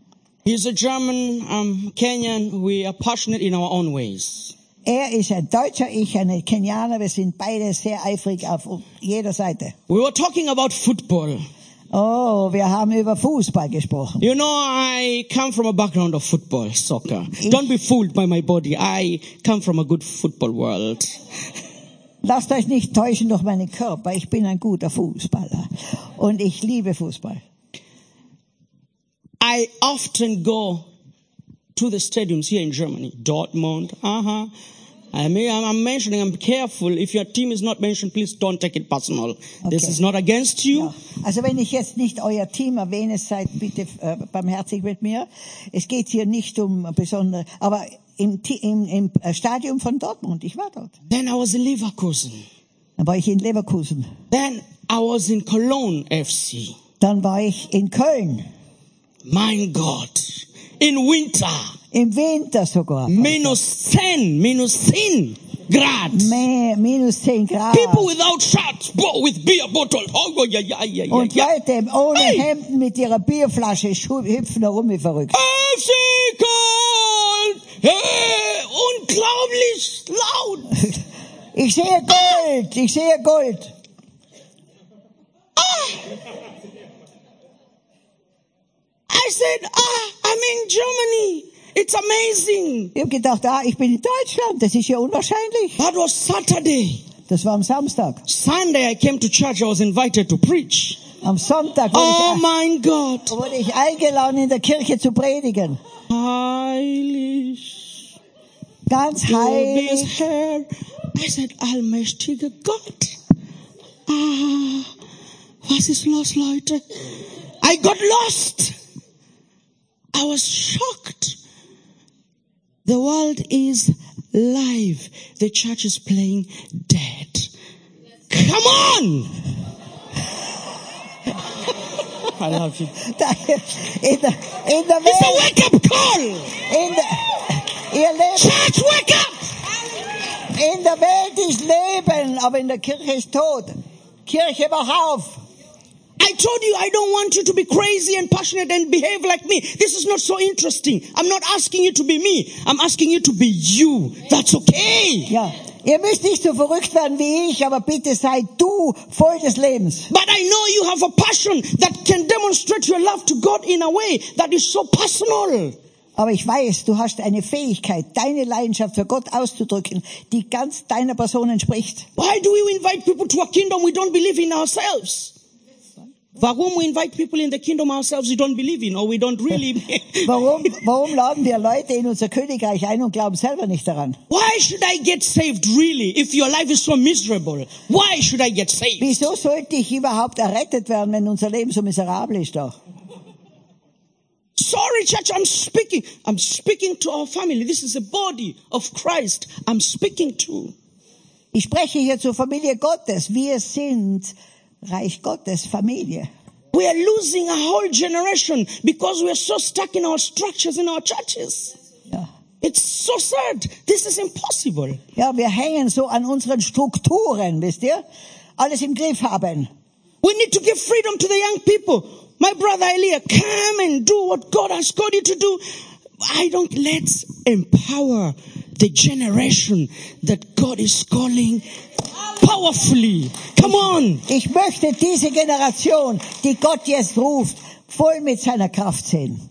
He's a German, um, Kenyan. We are passionate in our own ways. Er ist ein Deutscher, ich eine Kenianer. Wir sind beide sehr eifrig auf jeder Seite. We were talking about football. Oh, wir haben über Fußball gesprochen. You know, I come from a background of football, soccer. Don't be fooled by my body. I come from a good football world. Lasst euch nicht täuschen durch meinen Körper. Ich bin ein guter Fußballer. Und ich liebe Fußball. I often go to the stadiums here in Germany, Dortmund. Uh huh. I mean, I'm mentioning. I'm careful. If your team is not mentioned, please don't take it personal. This Okay. is not against you. Ja. Also wenn ich jetzt nicht euer Team erwähne, seid bitte äh, barmherzig mit mir. Es geht hier nicht um besondere, aber im, im, im äh, Stadion von Dortmund, ich war dort. Then I was in Leverkusen. Dann war ich in Leverkusen. Then I was in Cologne FC. Dann war ich in Köln. My God. In winter. Im Winter sogar. Minus 10, minus 10 Grad. Me- minus 10 Grad. People without shirts, with beer bottle. Oh, yeah, yeah, yeah, yeah, Und. Leute ohne Hey! Hemden mit ihrer Bierflasche hüpfen herum wie verrückt. FC Köln! Hey, unglaublich laut! Ich sehe Gold, ich sehe Gold. I said, ah, I'm in Germany. It's amazing. Ich habe gedacht, ah, ich bin in Deutschland, das ist ja unwahrscheinlich. That was Saturday. Das war am Samstag. Sunday I came to church. I was invited to preach. Am Sonntag wurde, Oh ich, my God. wurde ich eingeladen, in der Kirche zu predigen. Heilig. Ganz heilig. Herr. I said, allmächtiger Gott. Ah, was ist los, Leute? I got lost. I was shocked. The world is live. The church is playing dead. Come on! I love you. In der, in der It's a wake-up call! in der, ihr lebt, Church, wake up! in der Welt ist Leben, aber in der Kirche ist Tod. Kirche, wach auf. I told you I don't want you to be crazy and passionate and behave like me. This is not so interesting. I'm not asking you to be me. I'm asking you to be you. That's okay. Ja, ihr müsst nicht so verrückt werden wie ich, aber bitte sei du voll des Lebens. But I know you have a passion that can demonstrate your love to God in a way that is so personal. Aber ich weiß, du hast eine Fähigkeit, deine Leidenschaft für Gott auszudrücken, die ganz deiner Person entspricht. Why do we invite people to a kingdom we don't believe in ourselves? Warum we invite people in the kingdom ourselves we don't believe in or we don't really Warum, warum laden wir Leute in unser Königreich ein und glauben selber nicht daran? Why should I get saved really if your life is so miserable? Why should I get saved? Wieso sollte ich überhaupt errettet werden, wenn unser Leben so miserabel ist doch? Sorry, church, I'm speaking. I'm speaking to our family. This is a body of Christ I'm speaking to. Ich spreche hier zur Familie Gottes. Wir sind Reich Gottes Familie. We are losing a whole generation because we are so stuck in our structures in our churches. Ja. It's so sad. This is impossible. ja, wir hängen so an unseren Strukturen, wisst ihr? Alles im Griff haben. We need to give freedom to the young people. My brother Elia, come and do what God has called you to do. I don't, let's empower the generation that God is calling powerfully. Come on. Ich möchte diese Generation, die Gott jetzt ruft, voll mit seiner Kraft sehen.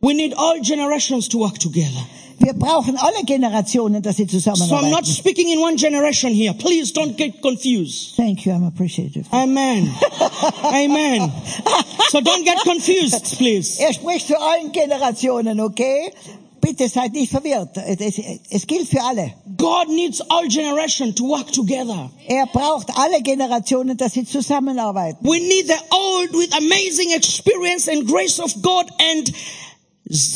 We need all generations to work together. Wir brauchen alle Generationen, dass sie So I'm not zusammenarbeiten. speaking in one generation here. Please don't get confused. Thank you, I'm appreciative. Amen. Amen. So don't get confused, please. Er spricht zu allen Generationen, okay? Bitte seid nicht verwirrt. Es, es gilt für alle. God needs all generation to work together. Er braucht alle Generationen, dass sie zusammenarbeiten. We need the old with amazing experience and grace of God and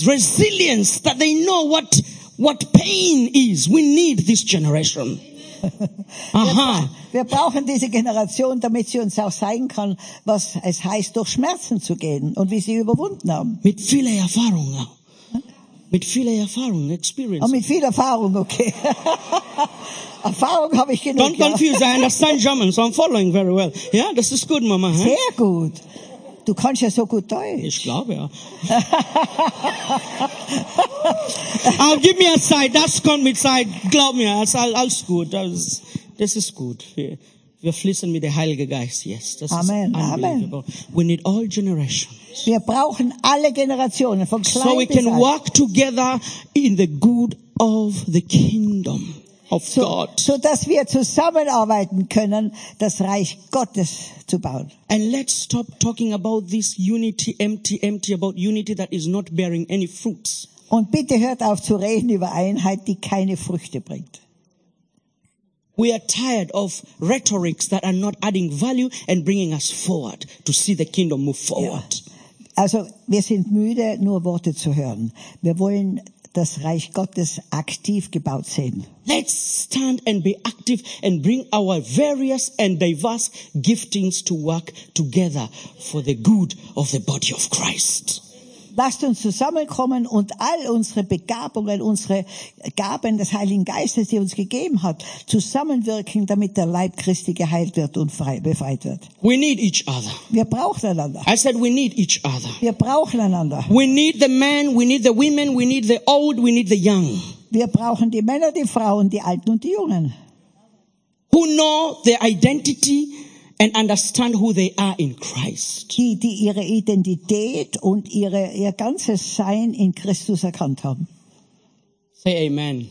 resilience that they know what, what pain is. We need this generation. Aha. Wir brauchen diese Generation, damit sie uns auch zeigen kann, was es heißt, durch Schmerzen zu gehen und wie sie überwunden haben. Mit vieler Erfahrung. Mit vieler Erfahrung, experience. Und mit viel Erfahrung, okay. Erfahrung habe ich genug. Don't Ja. confuse. I understand German, so I'm following very well. Yeah, this is good, Mama. Sehr gut. Du kannst ja so gut Deutsch. Ich glaube, ja. Aber gib mir Zeit, das kommt mit Zeit. Glaub mir, das ist all- alles gut. Das, das ist gut. Wir, wir fließen mit dem Heiligen Geist jetzt. Das Amen, ist unbelievable. We need all generations. Wir brauchen alle Generationen, von klein So we can alt. work together in the good of the kingdom of so, God. so dass wir zusammenarbeiten können, das Reich Gottes zu bauen. And let's stop talking about this unity, empty, empty, about unity that is not bearing any fruits. Und bitte hört auf zu reden über Einheit, die keine Früchte bringt. We are tired of rhetorics that are not adding value and bringing us forward to see the kingdom move forward. Also wir sind müde, nur Worte zu hören. Wir wollen das Reich Gottes aktiv gebaut sehen. Let's stand and be active and bring our various and diverse giftings to work together for the good of the body of Christ. Lasst uns zusammenkommen und all unsere Begabungen, unsere Gaben des Heiligen Geistes, die uns gegeben hat, zusammenwirken, damit der Leib Christi geheilt wird und frei, befreit wird. We need each other. Wir brauchen einander. I said we need each other. Wir brauchen einander. We need the men, we need the women, we need the old, we need the young. Wir brauchen die Männer, die Frauen, die Alten und die Jungen. who know their identity and understand who they are in Christ. Die, die ihre Identität und ihre, ihr ganzes Sein in Christus erkannt haben. Say amen.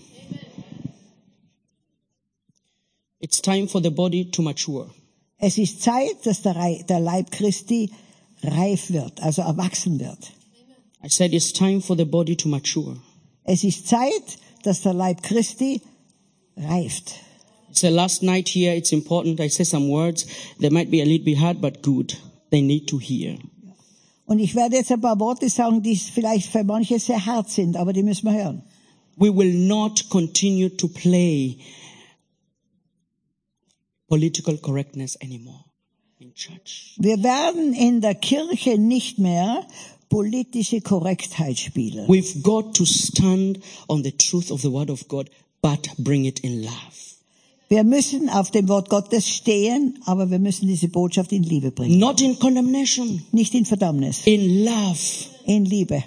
It's time for the body to mature. Es ist Zeit, dass der, der Leib Christi reif wird, also erwachsen wird. I said it's time for the body to mature. Es ist Zeit, dass der Leib Christi reift. It's the last night here. It's important. I say some words. They might be a little bit hard, but good. They need to hear. Und ich werde jetzt ein paar Worte sagen, die vielleicht für manche sehr hart sind, aber die müssen wir hören. We will not continue to play political correctness anymore in church. Wir werden in der Kirche nicht mehr politische Korrektheit spielen. We've got to stand on the truth of the word of God, but bring it in love. Wir müssen auf dem Wort Gottes stehen, aber wir müssen diese Botschaft in Liebe bringen. Not in condemnation, Nicht in Verdammnis, in love. in Liebe.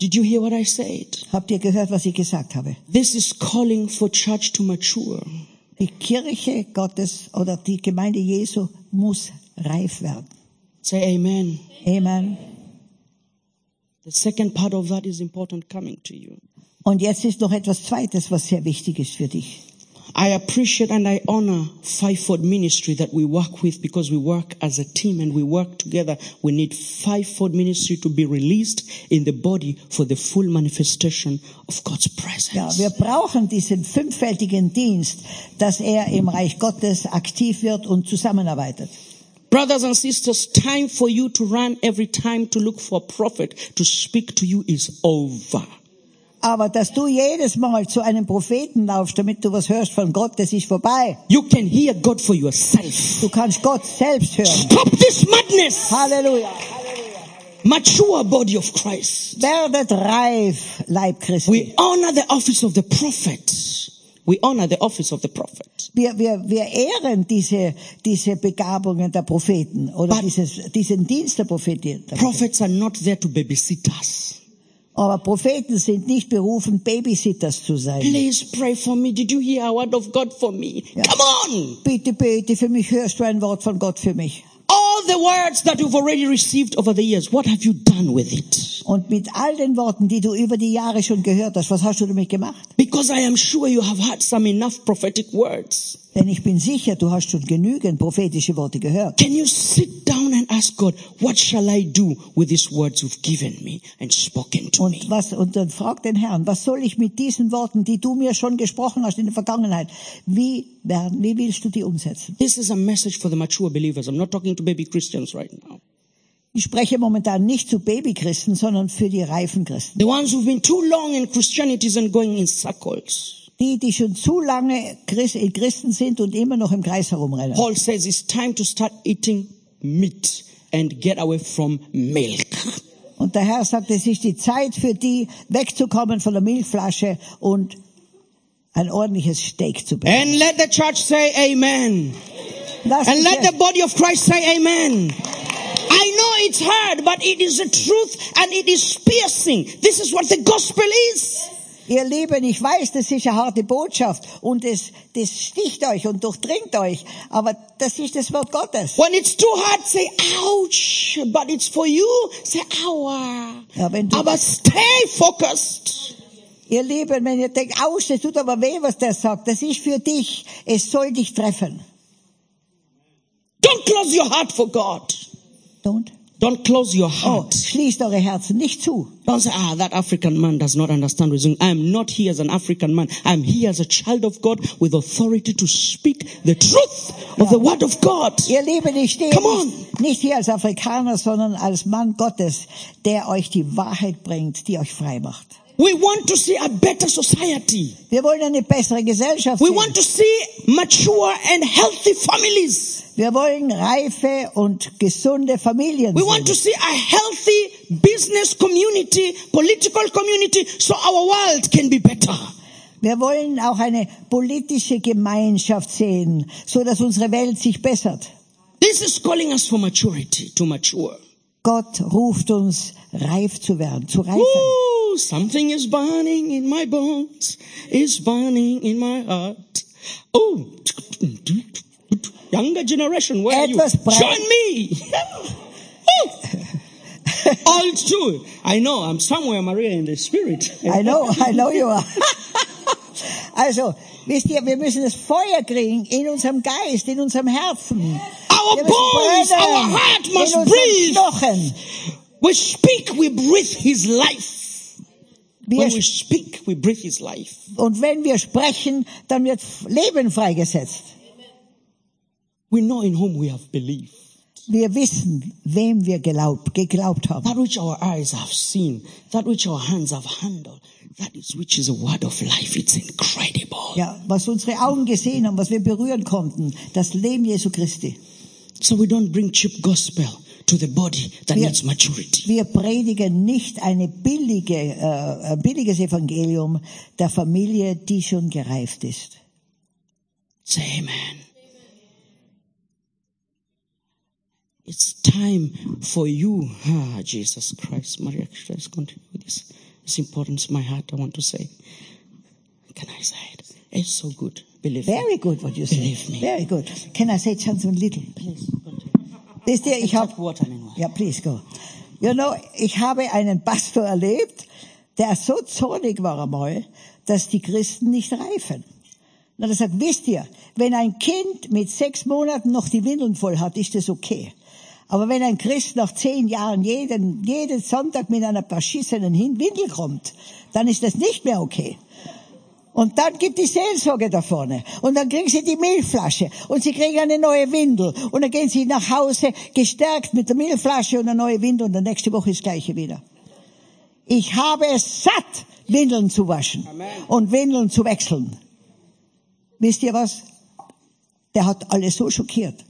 Did you hear what I said? Habt ihr gehört, was ich gesagt habe? This is calling for church to mature. Die Kirche Gottes oder die Gemeinde Jesu muss reif werden. Say amen. Amen. The second part of that is important coming to you. Und jetzt ist noch etwas Zweites, was sehr wichtig ist für dich. I appreciate and I honor Fivefold Ministry that we work with because we work as a team and we work together. We need Fivefold Ministry to be released in the body for the full manifestation of God's presence. Ja, wir brauchen diesen fünffältigen Dienst, dass er im Reich Gottes aktiv wird und zusammenarbeitet. Brothers and sisters, time for you to run every time to look for a prophet to speak to you is over. Aber dass du jedes Mal zu einem Propheten laufst, damit du was hörst von Gott, das ist vorbei. You can hear God for yourself. Du kannst Gott selbst hören. Stop this madness. Halleluja. Mature body of Christ. Werdet reif, Leib Christi. We honor the office of the prophet. We honor the office of the prophet. Wir, wir, wir ehren diese, diese Begabungen der Propheten oder But- dieses, diesen Dienst der Propheten. Prophets are not there to babysit us. Aber Propheten sind nicht berufen, Babysitters zu sein. Please pray for me. Did you hear a word of God for me? Come on. Bitte bete für mich, hörst du ein Wort von Gott für mich. All the words that you've already received over the years, what have you done with it? Und mit all den Worten, die du über die Jahre schon gehört hast, was hast du damit gemacht? Because I am sure you have had some enough prophetic words. Denn ich bin sicher, du hast schon genügend prophetische Worte gehört. Can you sit down and ask God, what shall I do with these words you've given me and spoken to me? Und was, und dann frag den Herrn, was soll ich mit diesen Worten, die du mir schon gesprochen hast in der Vergangenheit, wie werden, wie willst du die umsetzen? This is a message for the mature believers. I'm not talking to baby Christians right now. Ich spreche momentan nicht zu Babychristen, sondern für die reifen Christen. The ones who've been too long in Christianity and going in circles. Die, die schon zu lange Christ- Christen sind und immer noch im Kreis herumrennen. Paul says it's time to start eating meat and get away from milk. Und der Herr sagt, es ist die Zeit für die, wegzukommen von der Milchflasche und ein ordentliches Steak zu bekommen. And let the church say amen. Lass And let the body of Christ say amen. I know it's hard, but it is the truth and it is piercing. This is what the gospel is. Ihr Lieben, ich weiß, das ist eine harte Botschaft und es, das sticht euch und durchdringt euch, aber das ist das Wort Gottes. When it's too hard, say ouch. But it's for you, say aua. Ja, but stay focused. Ihr Lieben, wenn ihr denkt, aus, das tut aber weh, was der sagt, das ist für dich, es soll dich treffen. Don't close your heart for God. Don't. Don't close your Oh, heart. schließt eure Herzen nicht zu. Don't say, ah, that African man does not understand reason. I am not here as an African man. I am here as a child of God with authority to speak the truth of the word of God. Ihr Lieben, ich stehe nicht, nicht hier als Afrikaner, sondern als Mann Gottes, der euch die Wahrheit bringt, die euch frei macht. We want to see a better society. Wir wollen eine bessere Gesellschaft We sehen. want to see mature and healthy families. Wir wollen reife und gesunde Familien We want to sehen. see a healthy business community, political community, so our world can be better. Wir wollen auch eine politische Gemeinschaft sehen, so dass unsere Welt sich bessert. This is calling us for maturity, to mature. Gott ruft uns, reif zu werden, zu reifen. Ooh, something is burning in my bones, is burning in my heart. Oh, younger generation, where are you? Etwas. Join me. Old too. I know, I'm somewhere, Maria, in the spirit. I know, I know you are. Also, wisst ihr, wir müssen das Feuer kriegen in unserem Geist, in unserem Herzen. Our bones, our heart must breathe. Knochen. We speak, we breathe His life. Wir, When we speak, we breathe His life. und wenn wir sprechen, dann wird Leben freigesetzt. We know in whom we have believed. Wir wissen, wem wir glaubt, geglaubt haben. That which our eyes have seen, that which our hands have handled, that is which is a word of life. It's incredible. Ja, was unsere Augen gesehen haben, was wir berühren konnten, das Leben Jesu Christi. So we don't bring cheap gospel to the body that Wir- needs maturity. Wir predigen nicht eine billige, äh, ein billiges Evangelium der Familie, die schon gereift ist. Say amen. It's time for you, ah, Jesus Christ. Maria, let's continue with this. It's important to my heart, I want to say. Can I say it? It's so good. Believe me. Very good what you say. Believe me. Very good. Can I say just a little? Please. Wisst ihr, ich hab, water ja, please go. You know, ich habe einen Pastor erlebt, der so zornig war einmal, dass die Christen nicht reifen. Und er sagt, wisst ihr, wenn ein Kind mit sechs Monaten noch die Windeln voll hat, ist das okay. Aber wenn ein Christ nach zehn Jahren jeden, jeden Sonntag mit einer verschissenen Windel kommt, dann ist das nicht mehr okay. Und dann gibt die Seelsorge da vorne. Und dann kriegen sie die Milchflasche. Und sie kriegen eine neue Windel. Und dann gehen sie nach Hause gestärkt mit der Milchflasche und einer neuen Windel. Und dann nächste Woche ist das Gleiche wieder. Ich habe es satt, Windeln zu waschen. Und Windeln zu wechseln. Wisst ihr was? Der hat alle so schockiert.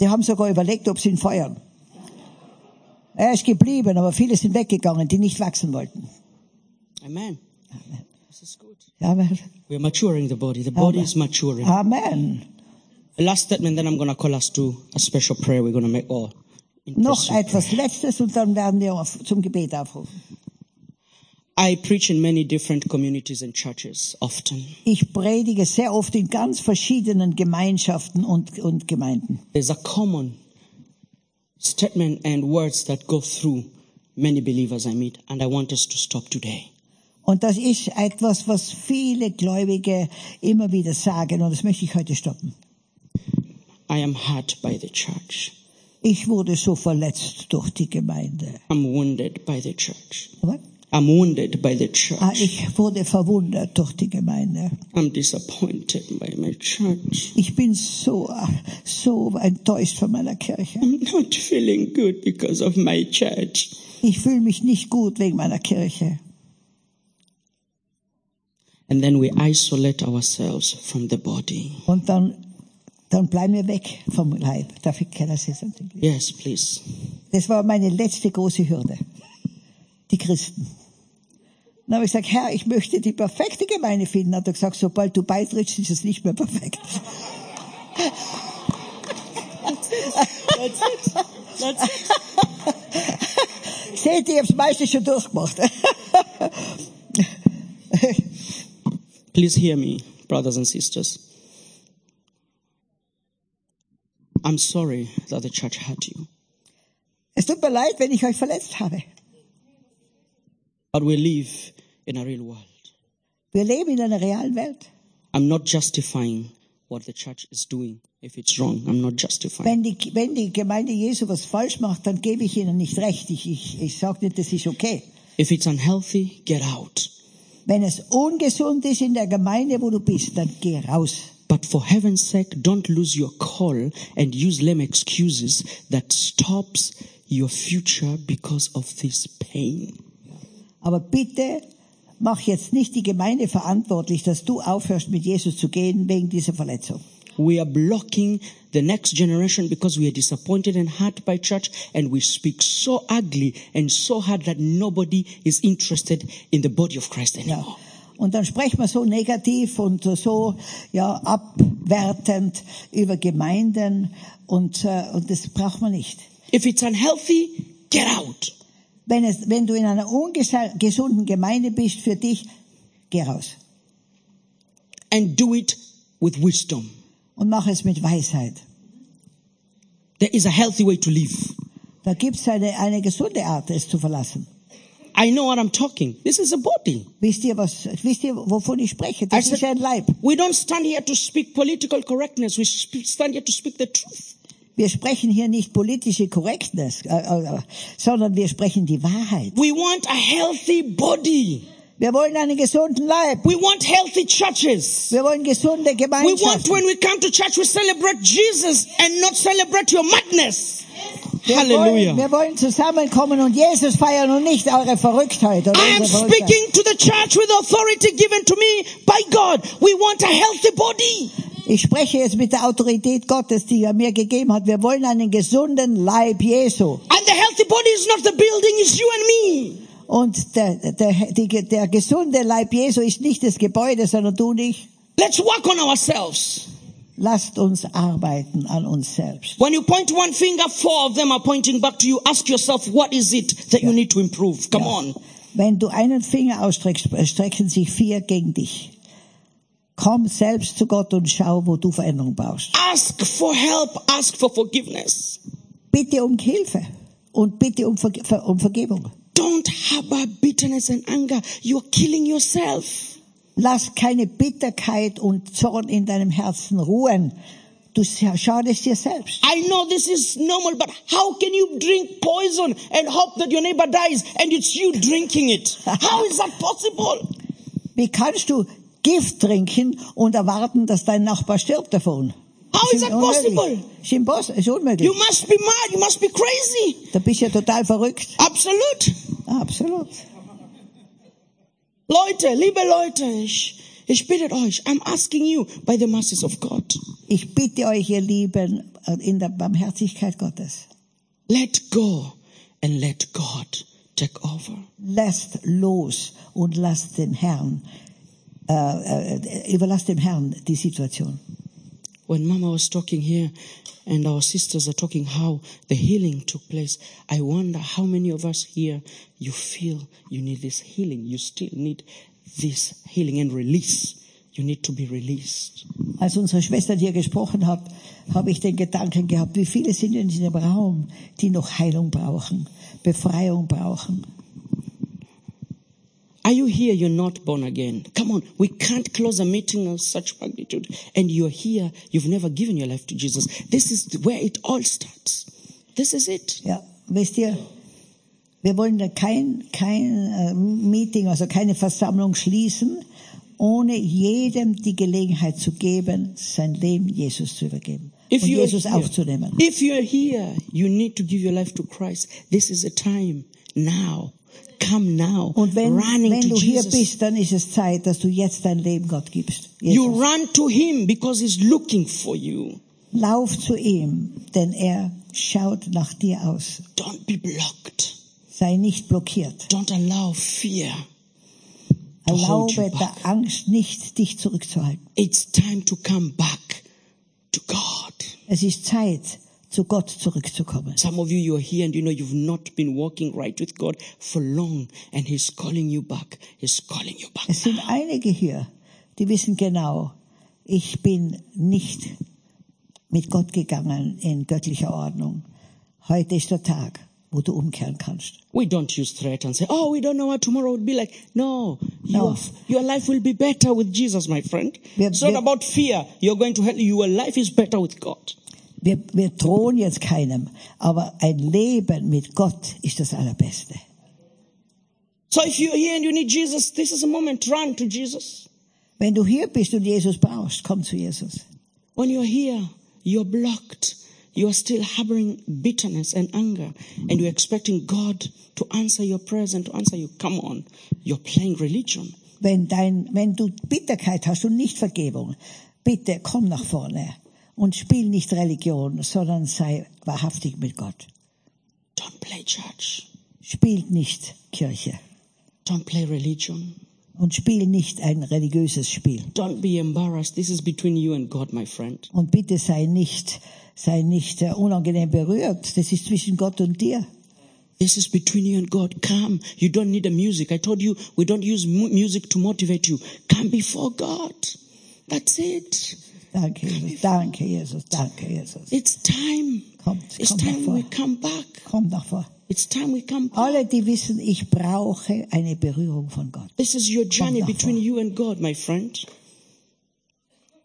Die haben sogar überlegt, ob sie ihn feuern. Er ist geblieben, aber viele sind weggegangen, die nicht wachsen wollten. Amen. This is good. Amen. We're maturing the body. The body is maturing. Amen. Last statement, then I'm going to call us to a special prayer we're going to make all. Noch etwas Letztes und dann werden wir auf, zum Gebet aufrufen. I preach in many different communities and churches often. Ich predige sehr oft in ganz verschiedenen Gemeinschaften und, und Gemeinden. There's a common statement and words that go through many believers I meet, and I want us to stop today. Und das ist etwas, was viele Gläubige immer wieder sagen und das möchte ich heute stoppen. I am hurt by the church. Ich wurde so verletzt durch die Gemeinde. I'm wounded by the church. What? I'm wounded by the church. Ah, ich wurde verwundert durch die Gemeinde. I'm disappointed by my church. Ich bin so, so enttäuscht von meiner Kirche. I'm not feeling good because of my church. Ich fühle mich nicht gut wegen meiner Kirche. And then we isolate ourselves from the body. Und dann, dann bleiben wir weg vom Leib. Darf ich keiner sagen? Yes, please. Das war meine letzte große Hürde. Die Christen. Dann habe ich gesagt, Herr, ich möchte die perfekte Gemeinde finden. Hat er gesagt, sobald du beitrittst, ist es nicht mehr perfekt. That's it. That's it. Seht ihr, ich habe das meiste schon durchgemacht. Please hear me, brothers and sisters. I'm sorry that the church hurt you, es tut mir leid, wenn ich euch verletzt habe. But we live in a real world. Wir leben in einer realen Welt. I'm not justifying what the church is doing. If it's wrong, I'm not justifying. Wenn die, wenn die Gemeinde Jesu was falsch macht, dann gebe ich ihnen nicht recht. Ich, ich, ich sage nicht, das ist okay. If it's unhealthy, get out. Wenn es ungesund ist in der Gemeinde, wo du bist, dann geh raus. But for heaven's sake, don't lose your call and use lame excuses that stops your future because of this pain. Aber bitte mach jetzt nicht die Gemeinde verantwortlich, dass du aufhörst, mit Jesus zu gehen wegen dieser Verletzung. We are blocking the next generation because we are disappointed and hurt by church and we speak so ugly and so hard that nobody is interested in the body of Christ anymore. Ja. Und dann sprechen wir so negativ und so ja abwertend über Gemeinden und äh, und das braucht man nicht. If it's unhealthy, get out. Wenn es wenn du in einer ungesunden Gemeinde bist für dich, geh raus And do it with wisdom. und mach es mit Weisheit. There is a healthy way to live. Da gibt's eine eine gesunde Art, es zu verlassen. I know what I'm talking. This is a body. Wisst ihr was? Wisst ihr wovon ich spreche? Das I ist said- ein Leib. We don't stand here to speak political correctness. We stand here to speak the truth. Wir sprechen hier nicht politische Correctness, äh, äh, sondern wir sprechen die Wahrheit. We want a healthy body. Wir wollen einen gesunden Leib. We want healthy churches. Wir wollen gesunde We want when we come to church, we celebrate Jesus and not celebrate your madness. Wir wollen, wir wollen zusammenkommen und Jesus feiern und nicht eure Verrücktheit. Oder I am speaking to the church with authority given to me by God. We want a healthy body. Ich spreche jetzt mit der Autorität Gottes, die er mir gegeben hat. Wir wollen einen gesunden Leib Jesu. And the healthy body is not the building, it's you and me. Und der, der, die, der gesunde Leib Jesu ist nicht das Gebäude, sondern du und ich. Let's work on ourselves. Lasst uns arbeiten an uns selbst. When you point one finger, four of them are pointing back to you. Ask yourself, what is it that you need to improve? Come on. Wenn du einen Finger ausstreckst, strecken sich vier gegen dich. Komm selbst zu Gott und schau, wo du Veränderung brauchst. Ask for help. Ask for forgiveness. Bitte um Hilfe. und bitte um, Ver um Vergebung. Don't harbor bitterness and anger. You're killing yourself. Lass keine Bitterkeit und Zorn in deinem Herzen ruhen. Du schadest dir selbst. I know this is normal, but how can you drink poison and hope that your neighbor dies and it's you drinking it? How is that possible? Wie kannst du Gift trinken und erwarten, dass dein Nachbar stirbt davon? How is that possible? Ist, impos ist unmöglich. You must be mad. You must be crazy. Da bist du ja total verrückt. Absolut. Absolut. Leute, liebe Leute, ich, ich bitte euch, I'm asking you by the mercies of God. Ich bitte euch, ihr Lieben, in der Barmherzigkeit Gottes, Let go and let God take over. lasst los und lasst den Herrn, äh, äh, überlasst dem Herrn die Situation. When Mama was talking here and our sisters are talking how the healing took place, I wonder how many of us here you feel you need this healing. You still need this healing and release. You need to be released. Als unsere Schwester hier gesprochen hat, habe ich den Gedanken gehabt, wie viele sind in diesem Raum, die noch Heilung brauchen, Befreiung brauchen. Are you here? You're not born again. Come on. We can't close a meeting of such magnitude. And you're here. You've never given your life to Jesus. This is where it all starts. This is it. Ja, wisst ihr, wir wollen kein, kein äh, Meeting, also keine Versammlung schließen, ohne jedem die Gelegenheit zu geben, sein Leben Jesus zu übergeben If und Jesus here, aufzunehmen. if you're here, you need to give your life to Christ. This is a time now. Come now. Und wenn, running wenn to du hier Jesus. bist, dann ist es Zeit, dass du jetzt dein Leben Gott gibst. You Jesus. run to Him because He's looking for you. Lauf zu ihm, denn er schaut nach dir aus. Don't be blocked. Sei nicht blockiert. Don't allow fear. you Erlaube back. der Angst nicht, dich zurückzuhalten. It's time to come back to God. Es ist Zeit, zu Gott zurückzukommen. Some of you, you're here and you know you've not been walking right with God for long and He's calling you back. He's calling you back. Es sind einige hier, die wissen genau, ich bin nicht mit Gott gegangen in göttlicher Ordnung. Heute ist der Tag, wo du umkehren kannst. We don't use threat and say, oh, we don't know what tomorrow will be like. No, No. Your, your life will be better with Jesus, my friend. Wir- it's not wir- about fear. You're going to hell. Your life is better with God. Wir, wir drohen jetzt keinem, aber ein Leben mit Gott ist das Allerbeste. So if you're here and you need Jesus, this is a moment. Run to Jesus. Wenn du hier bist und Jesus brauchst, komm zu Jesus. When you're here, you're blocked. You're still harboring bitterness and anger, and you're expecting God to answer your prayers and to answer you. Come on, you're playing religion. Wenn dein, wenn du Bitterkeit hast und nicht Vergebung, bitte komm nach vorne und spiel nicht Religion, sondern sei wahrhaftig mit Gott. Don't play church. Spielt nicht Kirche Don't play religion. und spiel nicht ein religiöses Spiel. Don't be embarrassed. This is between you and God, my friend. Und bitte sei nicht, sei nicht äh, unangenehm berührt. Das ist zwischen Gott und dir. This is between you and God. Come. You don't need a music. I told you we don't use mu- music to motivate you. Come before God. That's it. Danke, Jesus. Danke, Jesus. Danke, Jesus. It's time. Kommt, It's nach time we come back. Kommt nach vor. It's time we come back. Alle, die wissen, ich brauche eine Berührung von Gott. This is your journey between vor. you and God, my friend.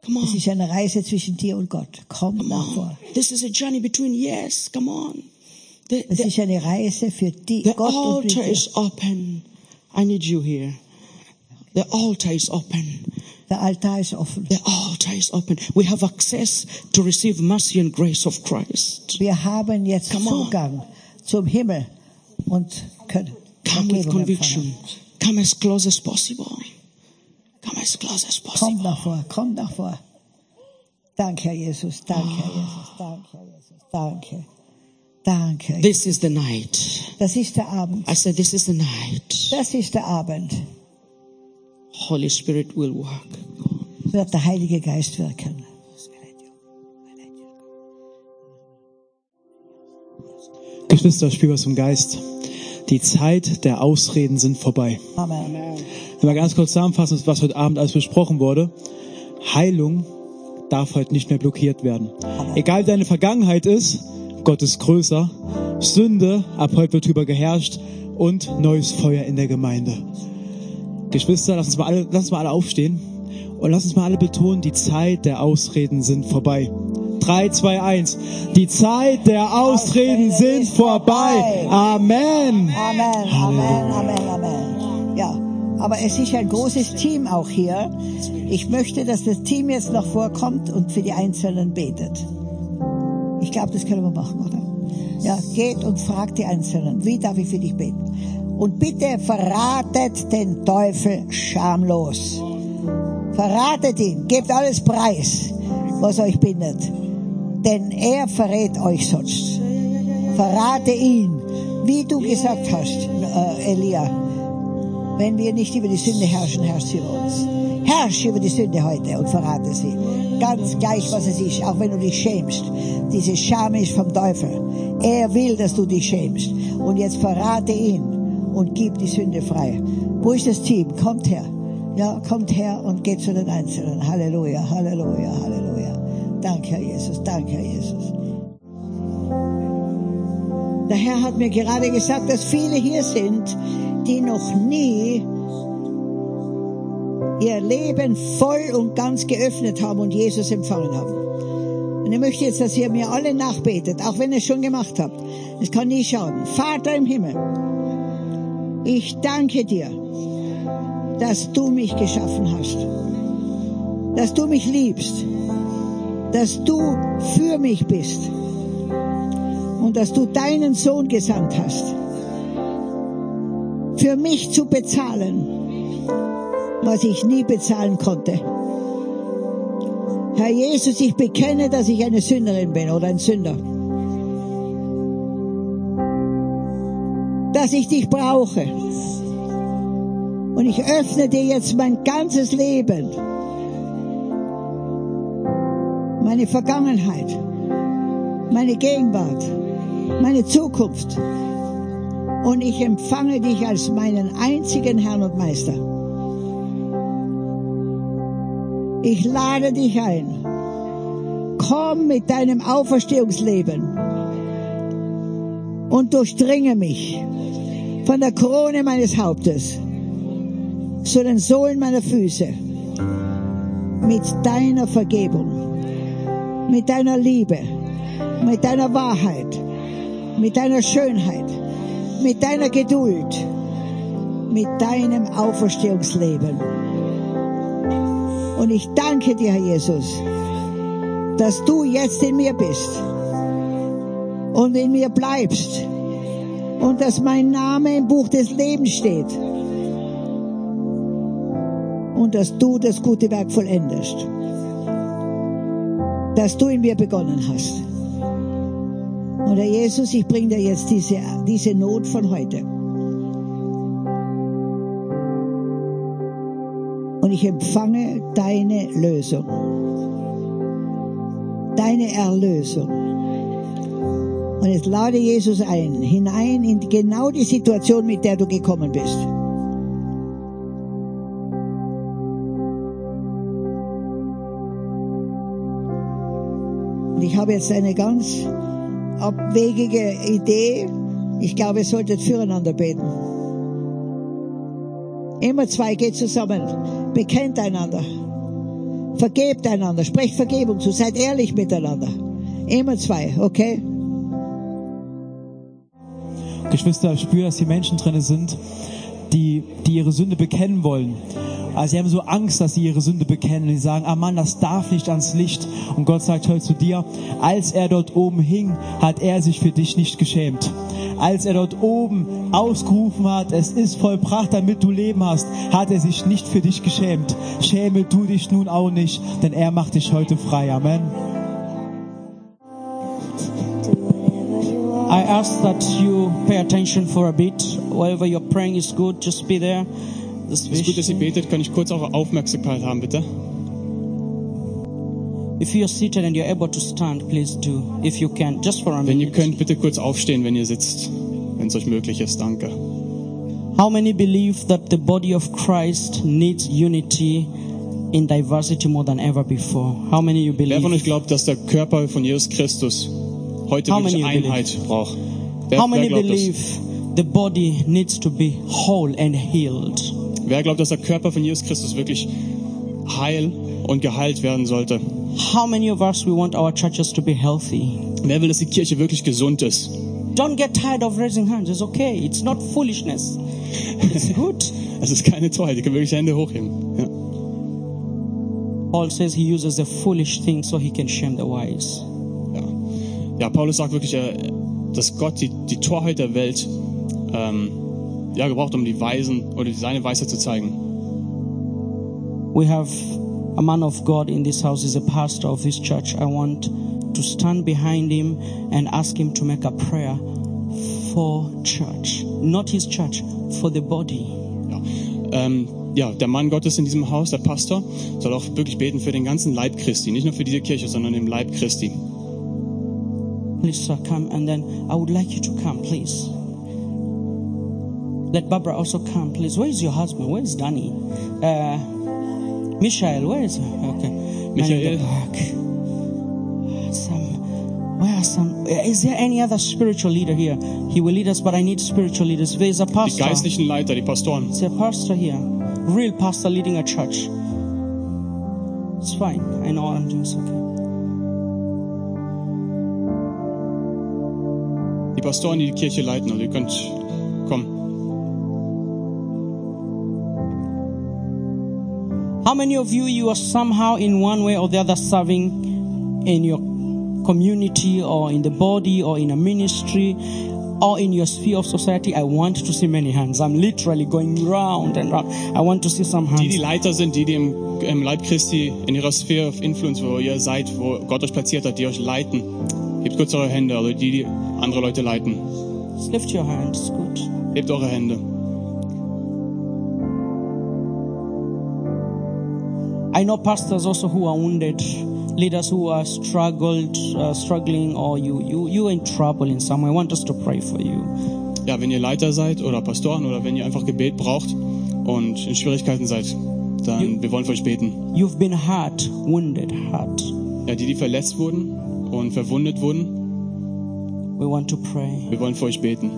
Come Es on. ist eine Reise zwischen dir und Gott. Komm Come nach on. vor. This is a journey between, yes, come on. The, Es the, ist eine Reise für die, the Gott und altar dir. is open. I need you here. The altar is open. Der Altar ist offen. The altar is open. We have access to receive mercy and grace of Christ. Wir haben jetzt Come on. Zugang zum Himmel eh, und können Come with conviction. empfangen. Come as close as possible. Come as close as possible. nach vor, komm nach vor. Danke, Herr Jesus. Danke, Herr Jesus. Ah. Danke, Herr Jesus. Danke. Danke. This is the night. Das ist der Abend. I said, this is the night. Das ist der Abend. Holy Spirit will work. Wird der Heilige Geist wirken. Geschwister, spür was im Geist. Die Zeit der Ausreden sind vorbei. Amen. Wenn wir ganz kurz zusammenfassen, was heute Abend alles besprochen wurde. Heilung darf heute nicht mehr blockiert werden. Egal wie deine Vergangenheit ist, Gott ist größer. Sünde, ab heute wird drüber geherrscht und neues Feuer in der Gemeinde. Geschwister, lass uns mal alle, lass uns mal alle aufstehen und lass uns mal alle betonen, die Zeit der Ausreden sind vorbei. 3, 2, 1. Die Zeit der Ausreden sind vorbei. Amen. Amen, Amen, Amen, Amen. Ja, aber es ist ein großes Team auch hier. Ich möchte, dass das Team jetzt noch vorkommt und für die Einzelnen betet. Ich glaube, das können wir machen, oder? Ja, geht und fragt die Einzelnen, wie darf ich für dich beten? Und bitte verratet den Teufel schamlos. Verratet ihn, gebt alles preis, was euch bindet. Denn er verrät euch sonst. Verrate ihn, wie du gesagt hast, äh, Elia. Wenn wir nicht über die Sünde herrschen, herrscht sie über uns. Herrsch über die Sünde heute und verrate sie. Ganz gleich, was es ist, auch wenn du dich schämst. Diese Scham ist vom Teufel. Er will, dass du dich schämst. Und jetzt verrate ihn und gib die Sünde frei. Wo ist das Team? Kommt her. Ja, kommt her und geht zu den Einzelnen. Halleluja, Halleluja, Halleluja. Danke, Herr Jesus, danke, Herr Jesus. Der Herr hat mir gerade gesagt, dass viele hier sind, die noch nie ihr Leben voll und ganz geöffnet haben und Jesus empfangen haben. Und ich möchte jetzt, dass ihr mir alle nachbetet, auch wenn ihr es schon gemacht habt. Es kann nie schaden. Vater im Himmel, ich danke dir, dass du mich geschaffen hast, dass du mich liebst, dass du für mich bist und dass du deinen Sohn gesandt hast, für mich zu bezahlen, was ich nie bezahlen konnte. Herr Jesus, ich bekenne, dass ich eine Sünderin bin oder ein Sünder. Dass ich dich brauche. Und ich öffne dir jetzt mein ganzes Leben, meine Vergangenheit, meine Gegenwart, meine Zukunft. Und ich empfange dich als meinen einzigen Herrn und Meister. Ich lade dich ein. Komm mit deinem Auferstehungsleben und durchdringe mich von der Krone meines Hauptes zu den Sohlen meiner Füße mit deiner Vergebung, mit deiner Liebe, mit deiner Wahrheit, mit deiner Schönheit, mit deiner Geduld, mit deinem Auferstehungsleben. Und ich danke dir, Herr Jesus, dass du jetzt in mir bist und in mir bleibst und dass mein Name im Buch des Lebens steht und dass du das gute Werk vollendest, das du in mir begonnen hast. Und Herr Jesus, ich bringe dir jetzt diese, diese Not von heute. Und ich empfange deine Lösung, deine Erlösung. Und jetzt lade Jesus ein, hinein in genau die Situation, mit der du gekommen bist. Und ich habe jetzt eine ganz abwegige Idee. Ich glaube, ihr solltet füreinander beten. Immer zwei geht zusammen. Bekennt einander. Vergebt einander. Sprecht Vergebung zu. Seid ehrlich miteinander. Immer zwei, okay? Geschwister, ich spüre, dass hier Menschen drin sind, die, die ihre Sünde bekennen wollen. Also sie haben so Angst, dass sie ihre Sünde bekennen. Die sagen, ah Mann, das darf nicht ans Licht. Und Gott sagt heute zu dir, als er dort oben hing, hat er sich für dich nicht geschämt. Als er dort oben ausgerufen hat, es ist vollbracht, damit du Leben hast, hat er sich nicht für dich geschämt. Schäme du dich nun auch nicht, denn er macht dich heute frei. Amen. I ask that you pay attention for a bit. Wherever you're praying is good, just be there. Das ist gut, dass ihr betet. Kann ich kurz eure Aufmerksamkeit haben, bitte? If you're seated and you're able to stand, please do. If you can, just for a Wenn ihr minute. könnt, bitte kurz aufstehen, wenn ihr sitzt. Wenn es euch möglich ist. Danke. How many believe that the body of Christ needs unity in diversity more than ever before? How many you Wer von euch believe? glaubt, dass der Körper von Jesus Christus heute How wirklich Einheit braucht? Wer, How many glaubt believe the body needs to be whole and healed? wer glaubt, dass der Körper von Jesus Christus wirklich heil und geheilt werden sollte? How many of us we want our churches to be healthy? Wer will, dass die Kirche wirklich gesund ist? Don't get tired of raising hands. It's okay. It's not foolishness. It's good. Es ist keine Torheit, ihr könnt wirklich Hände hochheben. Ja. Paul says he uses the foolish things so he can shame the wise. Ja. Paulus sagt wirklich, äh, dass Gott die, die Torheit der Welt ähm, ja, gebraucht, um die Weisen oder seine Weisheit zu zeigen. We have a man of God in this house, he's a pastor of this church. I want to stand behind him and ask him to make a prayer for church. Not his church, for the body. Ja. Ähm, ja, der Mann Gottes in diesem Haus, der Pastor, soll auch wirklich beten für den ganzen Leib Christi. Nicht nur für diese Kirche, sondern den Leib Christi. Please, sir, come and then I would like you to come, please. Let Barbara also come, please. Where is your husband? Where is Danny? Uh, Michael, where is her? okay? Man in the Michael. Some, where are some? Is there any other spiritual leader here? He will lead us, but I need spiritual leaders. There is a Die pastor. geistlichen Leiter, die Pastoren. Is there a pastor here? Real pastor leading a church. It's fine. I know what I'm doing. It's okay. Pastoren, die die Kirche leiten. Also ihr könnt kommen. How many of you, you are somehow in one way or the other serving in your community or in the body or in a ministry or in your sphere of society? I want to see many hands. I'm literally going round and round. I want to see some hands. Die, die. Leiter sind, die, die im, im Leib Christi, in ihrer Sphere of Influence, wo ihr seid, wo Gott euch platziert hat, die euch leiten. Hebt kurz eure Hände, also die, die andere Leute leiten. Just lift your hands. Good. Hebt eure Hände. I know pastors also who are wounded, leaders who are struggled, uh, struggling, or you, you, you in trouble in some way. I want us to pray for you. Ja, wenn ihr Leiter seid oder Pastoren oder wenn ihr einfach Gebet braucht und in Schwierigkeiten seid, dann wir wollen für euch beten. You've been hurt, wounded, hurt. Ja, die, die verletzt wurden und verwundet wurden, We want to pray. wir wollen für euch beten.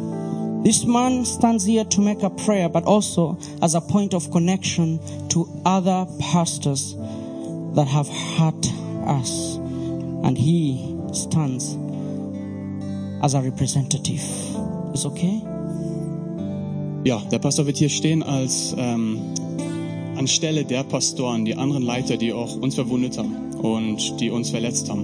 This man stands here to make a prayer, but also as a point of connection to other pastors that have hurt us. And he stands as a representative. Is okay? Ja, der Pastor wird hier stehen als ähm, anstelle der Pastoren, die anderen Leiter, die auch uns verwundet haben und die uns verletzt haben.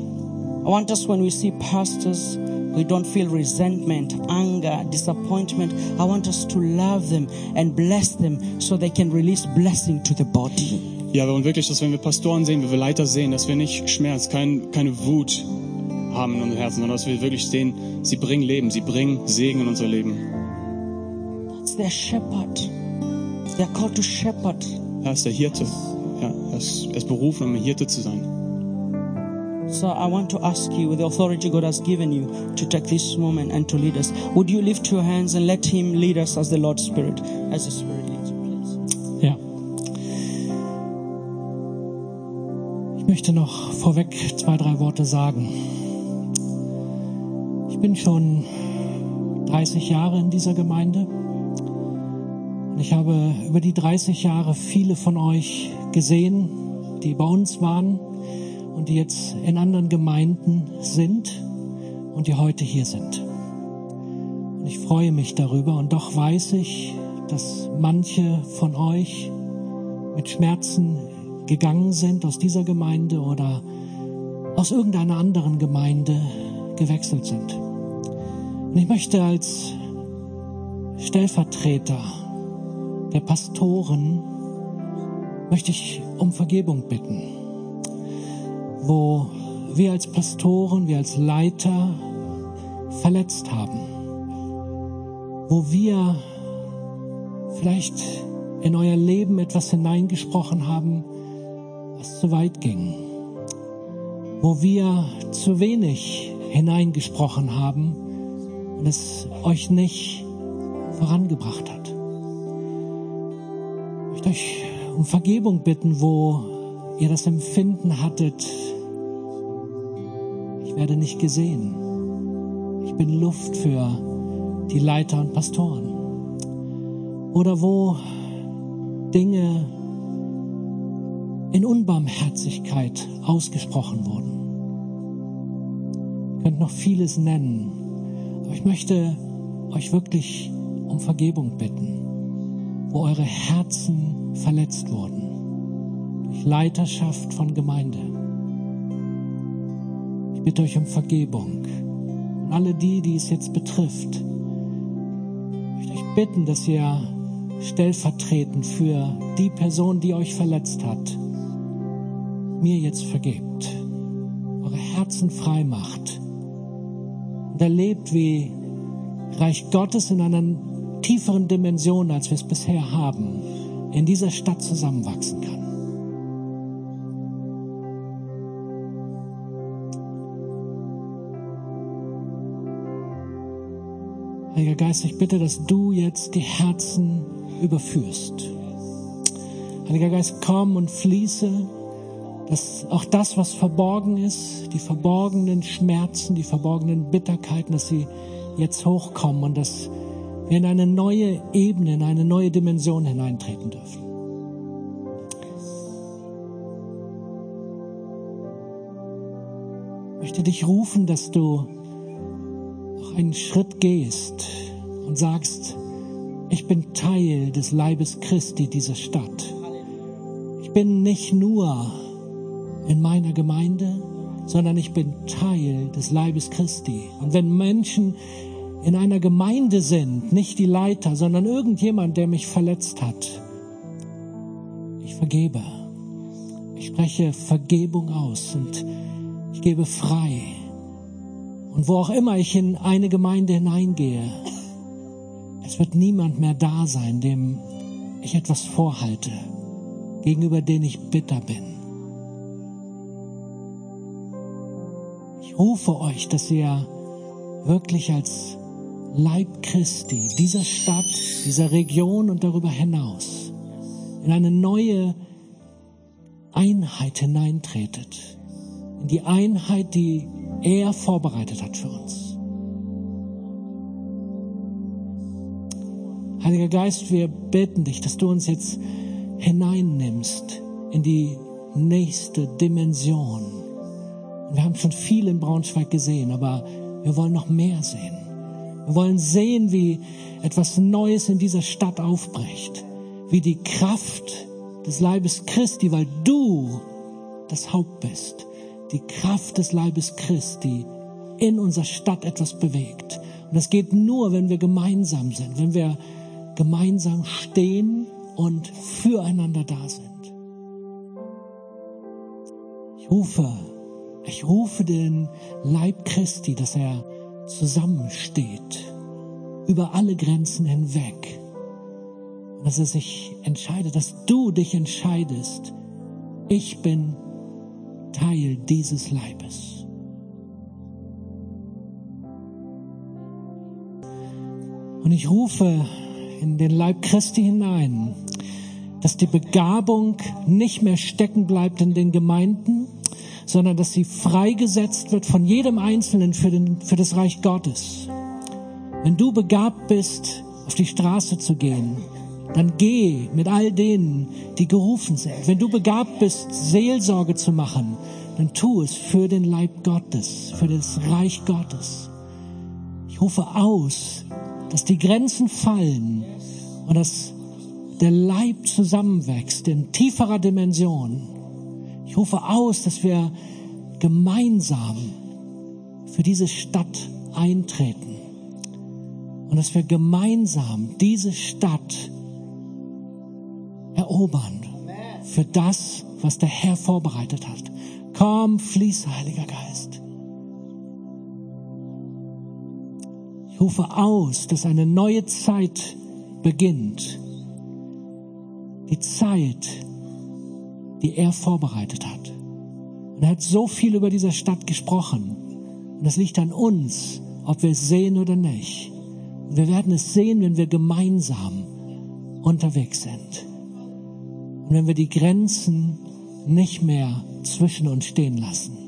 I want us when we see pastors, we don't feel resentment, anger, disappointment. I want us to love them and bless them so they can release blessing to the body. Ja, wir wollen wirklich, dass wenn wir Pastoren sehen, wenn wir Leiter sehen, dass wir nicht Schmerz, kein, keine Wut haben in unserem Herzen, sondern dass wir wirklich sehen, sie bringen Leben, sie bringen Segen in unser Leben. It's their shepherd. They're called to shepherd. Er ist der Hirte. Ja, er ist, er ist berufen, um ein Hirte zu sein. So I want to ask you, with the authority God has given you, to take this moment and to lead us. Would you lift your hands and let Him lead us as the Lord Spirit, as the Spirit leads you, please? Ja. Ich möchte noch vorweg zwei, drei Worte sagen. Ich bin schon 30 Jahre in dieser Gemeinde und ich habe über die 30 Jahre viele von euch gesehen, die bei uns waren und die jetzt in anderen Gemeinden sind und die heute hier sind. Und ich freue mich darüber und doch weiß ich, dass manche von euch mit Schmerzen gegangen sind aus dieser Gemeinde oder aus irgendeiner anderen Gemeinde gewechselt sind. Und ich möchte als Stellvertreter der Pastoren möchte ich um Vergebung bitten, wo wir als Pastoren, wir als Leiter verletzt haben, wo wir vielleicht in euer Leben etwas hineingesprochen haben, was zu weit ging, wo wir zu wenig hineingesprochen haben und es euch nicht vorangebracht hat. Ich möchte euch um Vergebung bitten, wo ihr das Empfinden hattet, ich werde nicht gesehen. Ich bin Luft für die Leiter und Pastoren. Oder wo Dinge in Unbarmherzigkeit ausgesprochen wurden. Ihr könnt noch vieles nennen, aber ich möchte euch wirklich um Vergebung bitten, wo eure Herzen verletzt wurden Leiterschaft von Gemeinde. Ich bitte euch um Vergebung. Und alle die, die es jetzt betrifft, ich möchte euch bitten, dass ihr stellvertretend für die Person, die euch verletzt hat, mir jetzt vergebt, eure Herzen frei macht und erlebt, wie Reich Gottes in einer tieferen Dimension, als wir es bisher haben, in dieser Stadt zusammenwachsen kann. Heiliger Geist, ich bitte, dass du jetzt die Herzen überführst. Heiliger Geist, komm und fließe, dass auch das, was verborgen ist, die verborgenen Schmerzen, die verborgenen Bitterkeiten, dass sie jetzt hochkommen und dass wir in eine neue Ebene, in eine neue Dimension hineintreten dürfen. Ich möchte dich rufen, dass du noch einen Schritt gehst und sagst, ich bin Teil des Leibes Christi dieser Stadt. Ich bin nicht nur in meiner Gemeinde, sondern ich bin Teil des Leibes Christi. Und wenn Menschen in einer Gemeinde sind, nicht die Leiter, sondern irgendjemand, der mich verletzt hat, ich vergebe. Ich spreche Vergebung aus und ich gebe frei. Und wo auch immer ich in eine Gemeinde hineingehe, es wird niemand mehr da sein, dem ich etwas vorhalte, gegenüber dem ich bitter bin. Ich rufe euch, dass ihr wirklich als Leib Christi dieser Stadt, dieser Region und darüber hinaus in eine neue Einheit hineintretet. In die Einheit, die er vorbereitet hat für uns. Heiliger Geist, wir bitten dich, dass du uns jetzt hineinnimmst in die nächste Dimension. Wir haben schon viel in Braunschweig gesehen, aber wir wollen noch mehr sehen. Wir wollen sehen, wie etwas Neues in dieser Stadt aufbricht, wie die Kraft des Leibes Christi, weil du das Haupt bist, die Kraft des Leibes Christi in unserer Stadt etwas bewegt. Und das geht nur, wenn wir gemeinsam sind, wenn wir gemeinsam stehen und füreinander da sind. Ich rufe, ich rufe den Leib Christi, dass er zusammensteht, über alle Grenzen hinweg. Und dass er sich entscheidet, dass du dich entscheidest, ich bin Teil dieses Leibes. Und ich rufe in den Leib Christi hinein, dass die Begabung nicht mehr stecken bleibt in den Gemeinden, sondern dass sie freigesetzt wird von jedem Einzelnen für, den, für das Reich Gottes. Wenn du begabt bist, auf die Straße zu gehen, dann geh mit all denen, die gerufen sind. Wenn du begabt bist, Seelsorge zu machen, dann tu es für den Leib Gottes, für das Reich Gottes. Ich rufe aus, dass die Grenzen fallen und dass der Leib zusammenwächst in tieferer Dimension. Ich rufe aus, dass wir gemeinsam für diese Stadt eintreten und dass wir gemeinsam diese Stadt erobern für das, was der Herr vorbereitet hat. Komm, fließ, Heiliger Geist. Ich rufe aus, dass eine neue Zeit beginnt. Die Zeit, die er vorbereitet hat. Und er hat so viel über diese Stadt gesprochen. Und es liegt an uns, ob wir es sehen oder nicht. Und wir werden es sehen, wenn wir gemeinsam unterwegs sind. Und wenn wir die Grenzen nicht mehr zwischen uns stehen lassen.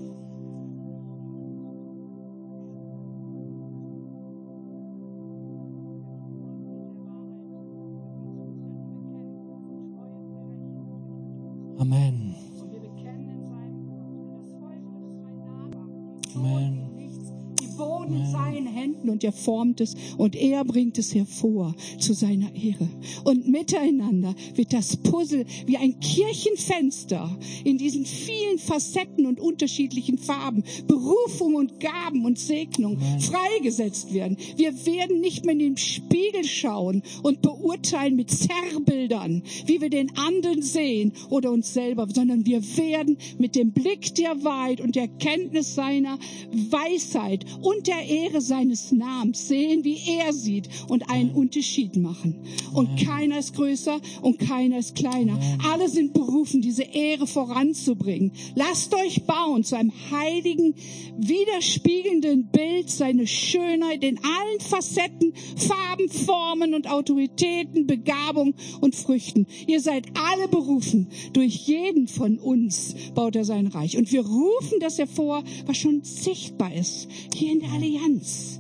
Und er formt es und er bringt es hervor zu seiner Ehre. Und miteinander wird das Puzzle wie ein Kirchenfenster in diesen vielen Facetten und unterschiedlichen Farben, Berufung und Gaben und Segnung freigesetzt werden. Wir werden nicht mehr in den Spiegel schauen und beurteilen mit Zerrbildern, wie wir den anderen sehen oder uns selber, sondern wir werden mit dem Blick der Wahrheit und der Kenntnis seiner Weisheit und der Ehre seines Namens sehen, wie er sieht und einen Unterschied machen. Und keiner ist größer und keiner ist kleiner. Alle sind berufen, diese Ehre voranzubringen. Lasst euch bauen zu einem heiligen, widerspiegelnden Bild, seine Schönheit in allen Facetten, Farben, Formen und Autoritäten, Begabung und Früchten. Ihr seid alle berufen. Durch jeden von uns baut er sein Reich. Und wir rufen das hervor, was schon sichtbar ist, hier in der Allianz.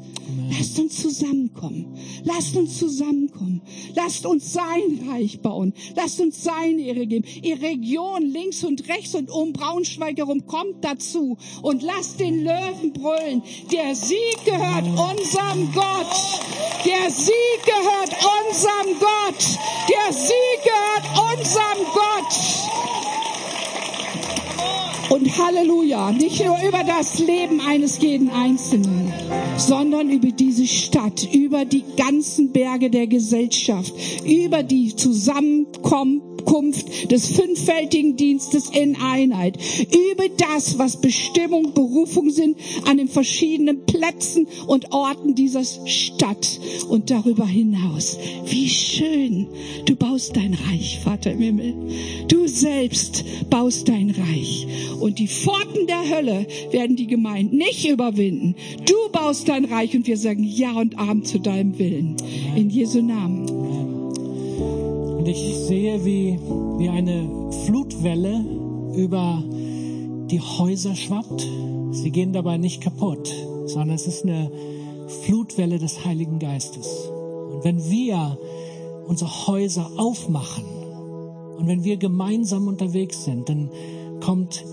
Lasst uns zusammenkommen. Lasst uns zusammenkommen. Lasst uns sein Reich bauen. Lasst uns seine Ehre geben. Ihr Region links und rechts und um Braunschweig herum kommt dazu und lasst den Löwen brüllen. Der Sieg gehört unserem Gott. Der Sieg gehört unserem Gott. Der Sieg gehört unserem Gott. Und Halleluja, nicht nur über das Leben eines jeden Einzelnen, sondern über diese Stadt, über die ganzen Berge der Gesellschaft, über die Zusammenkunft des fünffältigen Dienstes in Einheit, über das, was Bestimmung, Berufung sind an den verschiedenen Plätzen und Orten dieser Stadt und darüber hinaus. Wie schön, du baust dein Reich, Vater im Himmel. Du selbst baust dein Reich. Und die Pforten der Hölle werden die Gemeinden nicht überwinden. Du baust dein Reich und wir sagen Ja und Amen zu deinem Willen. In Jesu Namen. Und ich sehe, wie, wie eine Flutwelle über die Häuser schwappt. Sie gehen dabei nicht kaputt, sondern es ist eine Flutwelle des Heiligen Geistes. Und wenn wir unsere Häuser aufmachen und wenn wir gemeinsam unterwegs sind, dann kommt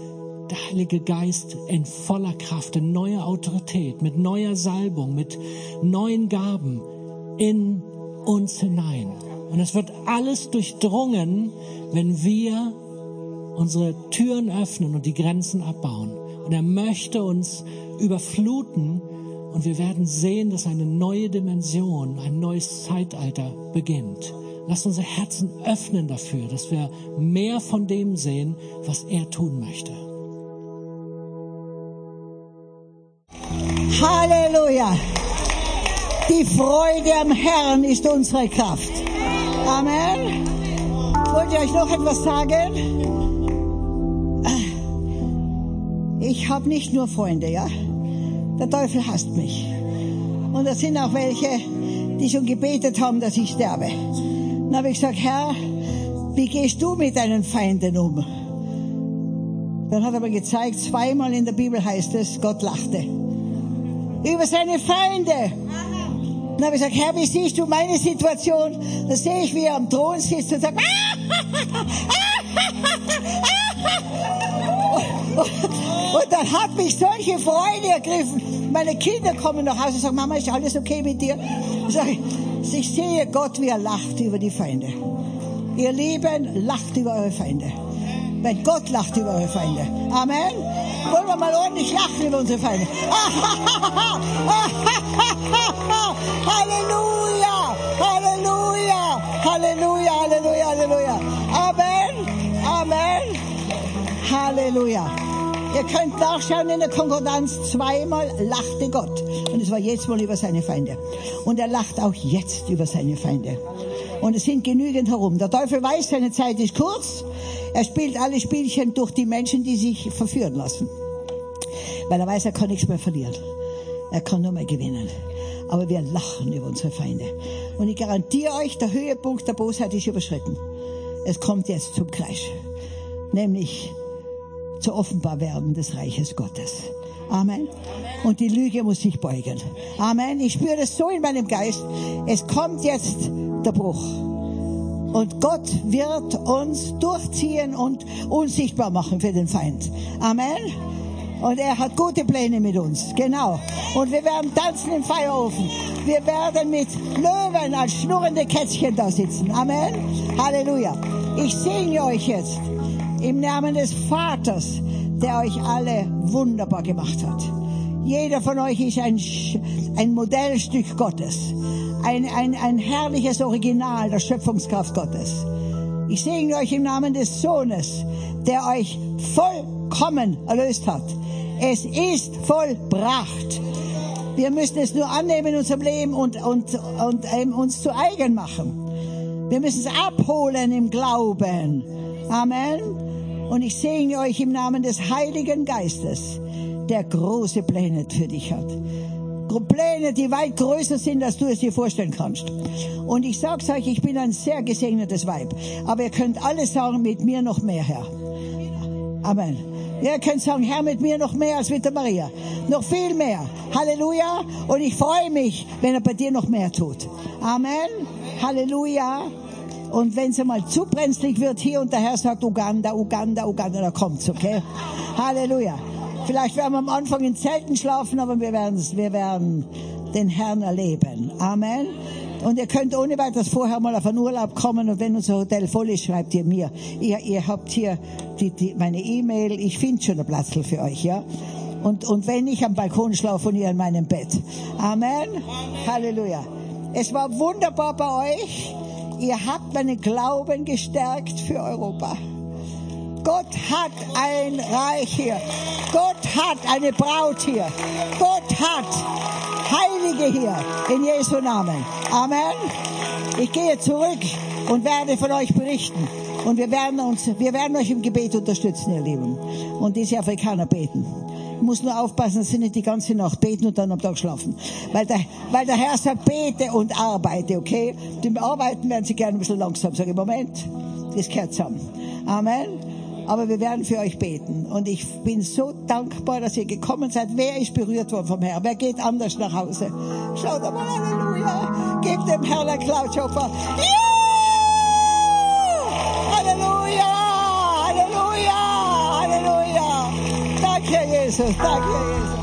der Heilige Geist in voller Kraft, in neuer Autorität, mit neuer Salbung, mit neuen Gaben in uns hinein. Und es wird alles durchdrungen, wenn wir unsere Türen öffnen und die Grenzen abbauen. Und er möchte uns überfluten und wir werden sehen, dass eine neue Dimension, ein neues Zeitalter beginnt. Lasst unsere Herzen öffnen dafür, dass wir mehr von dem sehen, was er tun möchte. Halleluja. Die Freude am Herrn ist unsere Kraft. Amen. Wollt ihr euch noch etwas sagen? Ich habe nicht nur Freunde, ja? Der Teufel hasst mich. Und da sind auch welche, die schon gebetet haben, dass ich sterbe. Dann habe ich gesagt, Herr, wie gehst du mit deinen Feinden um? Dann hat er mir gezeigt, zweimal in der Bibel heißt es, Gott lachte über seine Feinde. Dann habe ich gesagt, Herr, wie siehst du meine Situation? Da sehe ich, wie er am Thron sitzt und sagt, und dann hat mich solche Freude ergriffen. Meine Kinder kommen nach Hause und sagen, Mama, ist alles okay mit dir? Ich sage, ich sehe Gott, wie er lacht über die Feinde. Ihr Lieben, lacht über eure Feinde. Wenn Gott lacht über eure Feinde. Amen. Wollen wir mal ordentlich lachen über unsere Feinde. Halleluja, Halleluja, Halleluja, Halleluja, Halleluja. Amen, Amen, Halleluja. Ihr könnt nachschauen in der Konkordanz, zweimal lachte Gott. Und es war jetzt mal über seine Feinde. Und er lacht auch jetzt über seine Feinde. Und es sind genügend herum. Der Teufel weiß, seine Zeit ist kurz. Er spielt alle Spielchen durch die Menschen, die sich verführen lassen. Weil er weiß, er kann nichts mehr verlieren. Er kann nur mehr gewinnen. Aber wir lachen über unsere Feinde. Und ich garantiere euch, der Höhepunkt der Bosheit ist überschritten. Es kommt jetzt zum Clash. Nämlich zur Offenbarwerden des Reiches Gottes. Amen. Und die Lüge muss sich beugen. Amen. Ich spüre das so in meinem Geist. Es kommt jetzt der Bruch. Und Gott wird uns durchziehen und unsichtbar machen für den Feind. Amen. Und er hat gute Pläne mit uns. Genau. Und wir werden tanzen im Feuerofen. Wir werden mit Löwen als schnurrende Kätzchen da sitzen. Amen. Halleluja. Ich segne euch jetzt im Namen des Vaters, der euch alle wunderbar gemacht hat. Jeder von euch ist ein, ein Modellstück Gottes. Ein, ein, ein herrliches Original der Schöpfungskraft Gottes. Ich segne euch im Namen des Sohnes, der euch vollkommen erlöst hat. Es ist vollbracht. Wir müssen es nur annehmen in unserem Leben und, und, und ähm, uns zu eigen machen. Wir müssen es abholen im Glauben. Amen. Und ich segne euch im Namen des Heiligen Geistes, der große Pläne für dich hat. Pläne, die weit größer sind, als du es dir vorstellen kannst. Und ich sag's euch, ich bin ein sehr gesegnetes Weib. Aber ihr könnt alle sagen, mit mir noch mehr, Herr. Amen. Ihr könnt sagen, Herr, mit mir noch mehr als mit der Maria. Noch viel mehr. Halleluja. Und ich freue mich, wenn er bei dir noch mehr tut. Amen. Halleluja. Und wenn es einmal zu brenzlig wird hier und der Herr sagt Uganda, Uganda, Uganda, da kommt's, okay? Halleluja. Vielleicht werden wir am Anfang in Zelten schlafen, aber wir werden, wir werden den Herrn erleben. Amen. Und ihr könnt ohne weiteres vorher mal auf einen Urlaub kommen und wenn unser Hotel voll ist, schreibt ihr mir. Ihr, ihr habt hier die, die, meine E-Mail, ich finde schon ein Platzl für euch, ja? Und, und wenn ich am Balkon schlafe und ihr in meinem Bett. Amen. Halleluja. Es war wunderbar bei euch. Ihr habt meinen Glauben gestärkt für Europa. Gott hat ein Reich hier. Gott hat eine Braut hier. Gott hat Heilige hier in Jesu Namen. Amen. Ich gehe zurück und werde von euch berichten. Und wir werden uns, wir werden euch im Gebet unterstützen, ihr Lieben. Und diese Afrikaner beten. Ich muss nur aufpassen, dass sie nicht die ganze Nacht beten und dann am Tag schlafen. Weil der, weil der Herr sagt, bete und arbeite, okay? Dem Arbeiten werden sie gerne ein bisschen langsam. Sag ich, Moment, das gehört zusammen. Amen. Aber wir werden für euch beten. Und ich bin so dankbar, dass ihr gekommen seid. Wer ist berührt worden vom Herrn? Wer geht anders nach Hause? Schaut mal, Halleluja. Gebt dem Herrn einen Klautschopfer. Ja! Halleluja! Halleluja! Halleluja! Danke, Jesus. Danke, Jesus.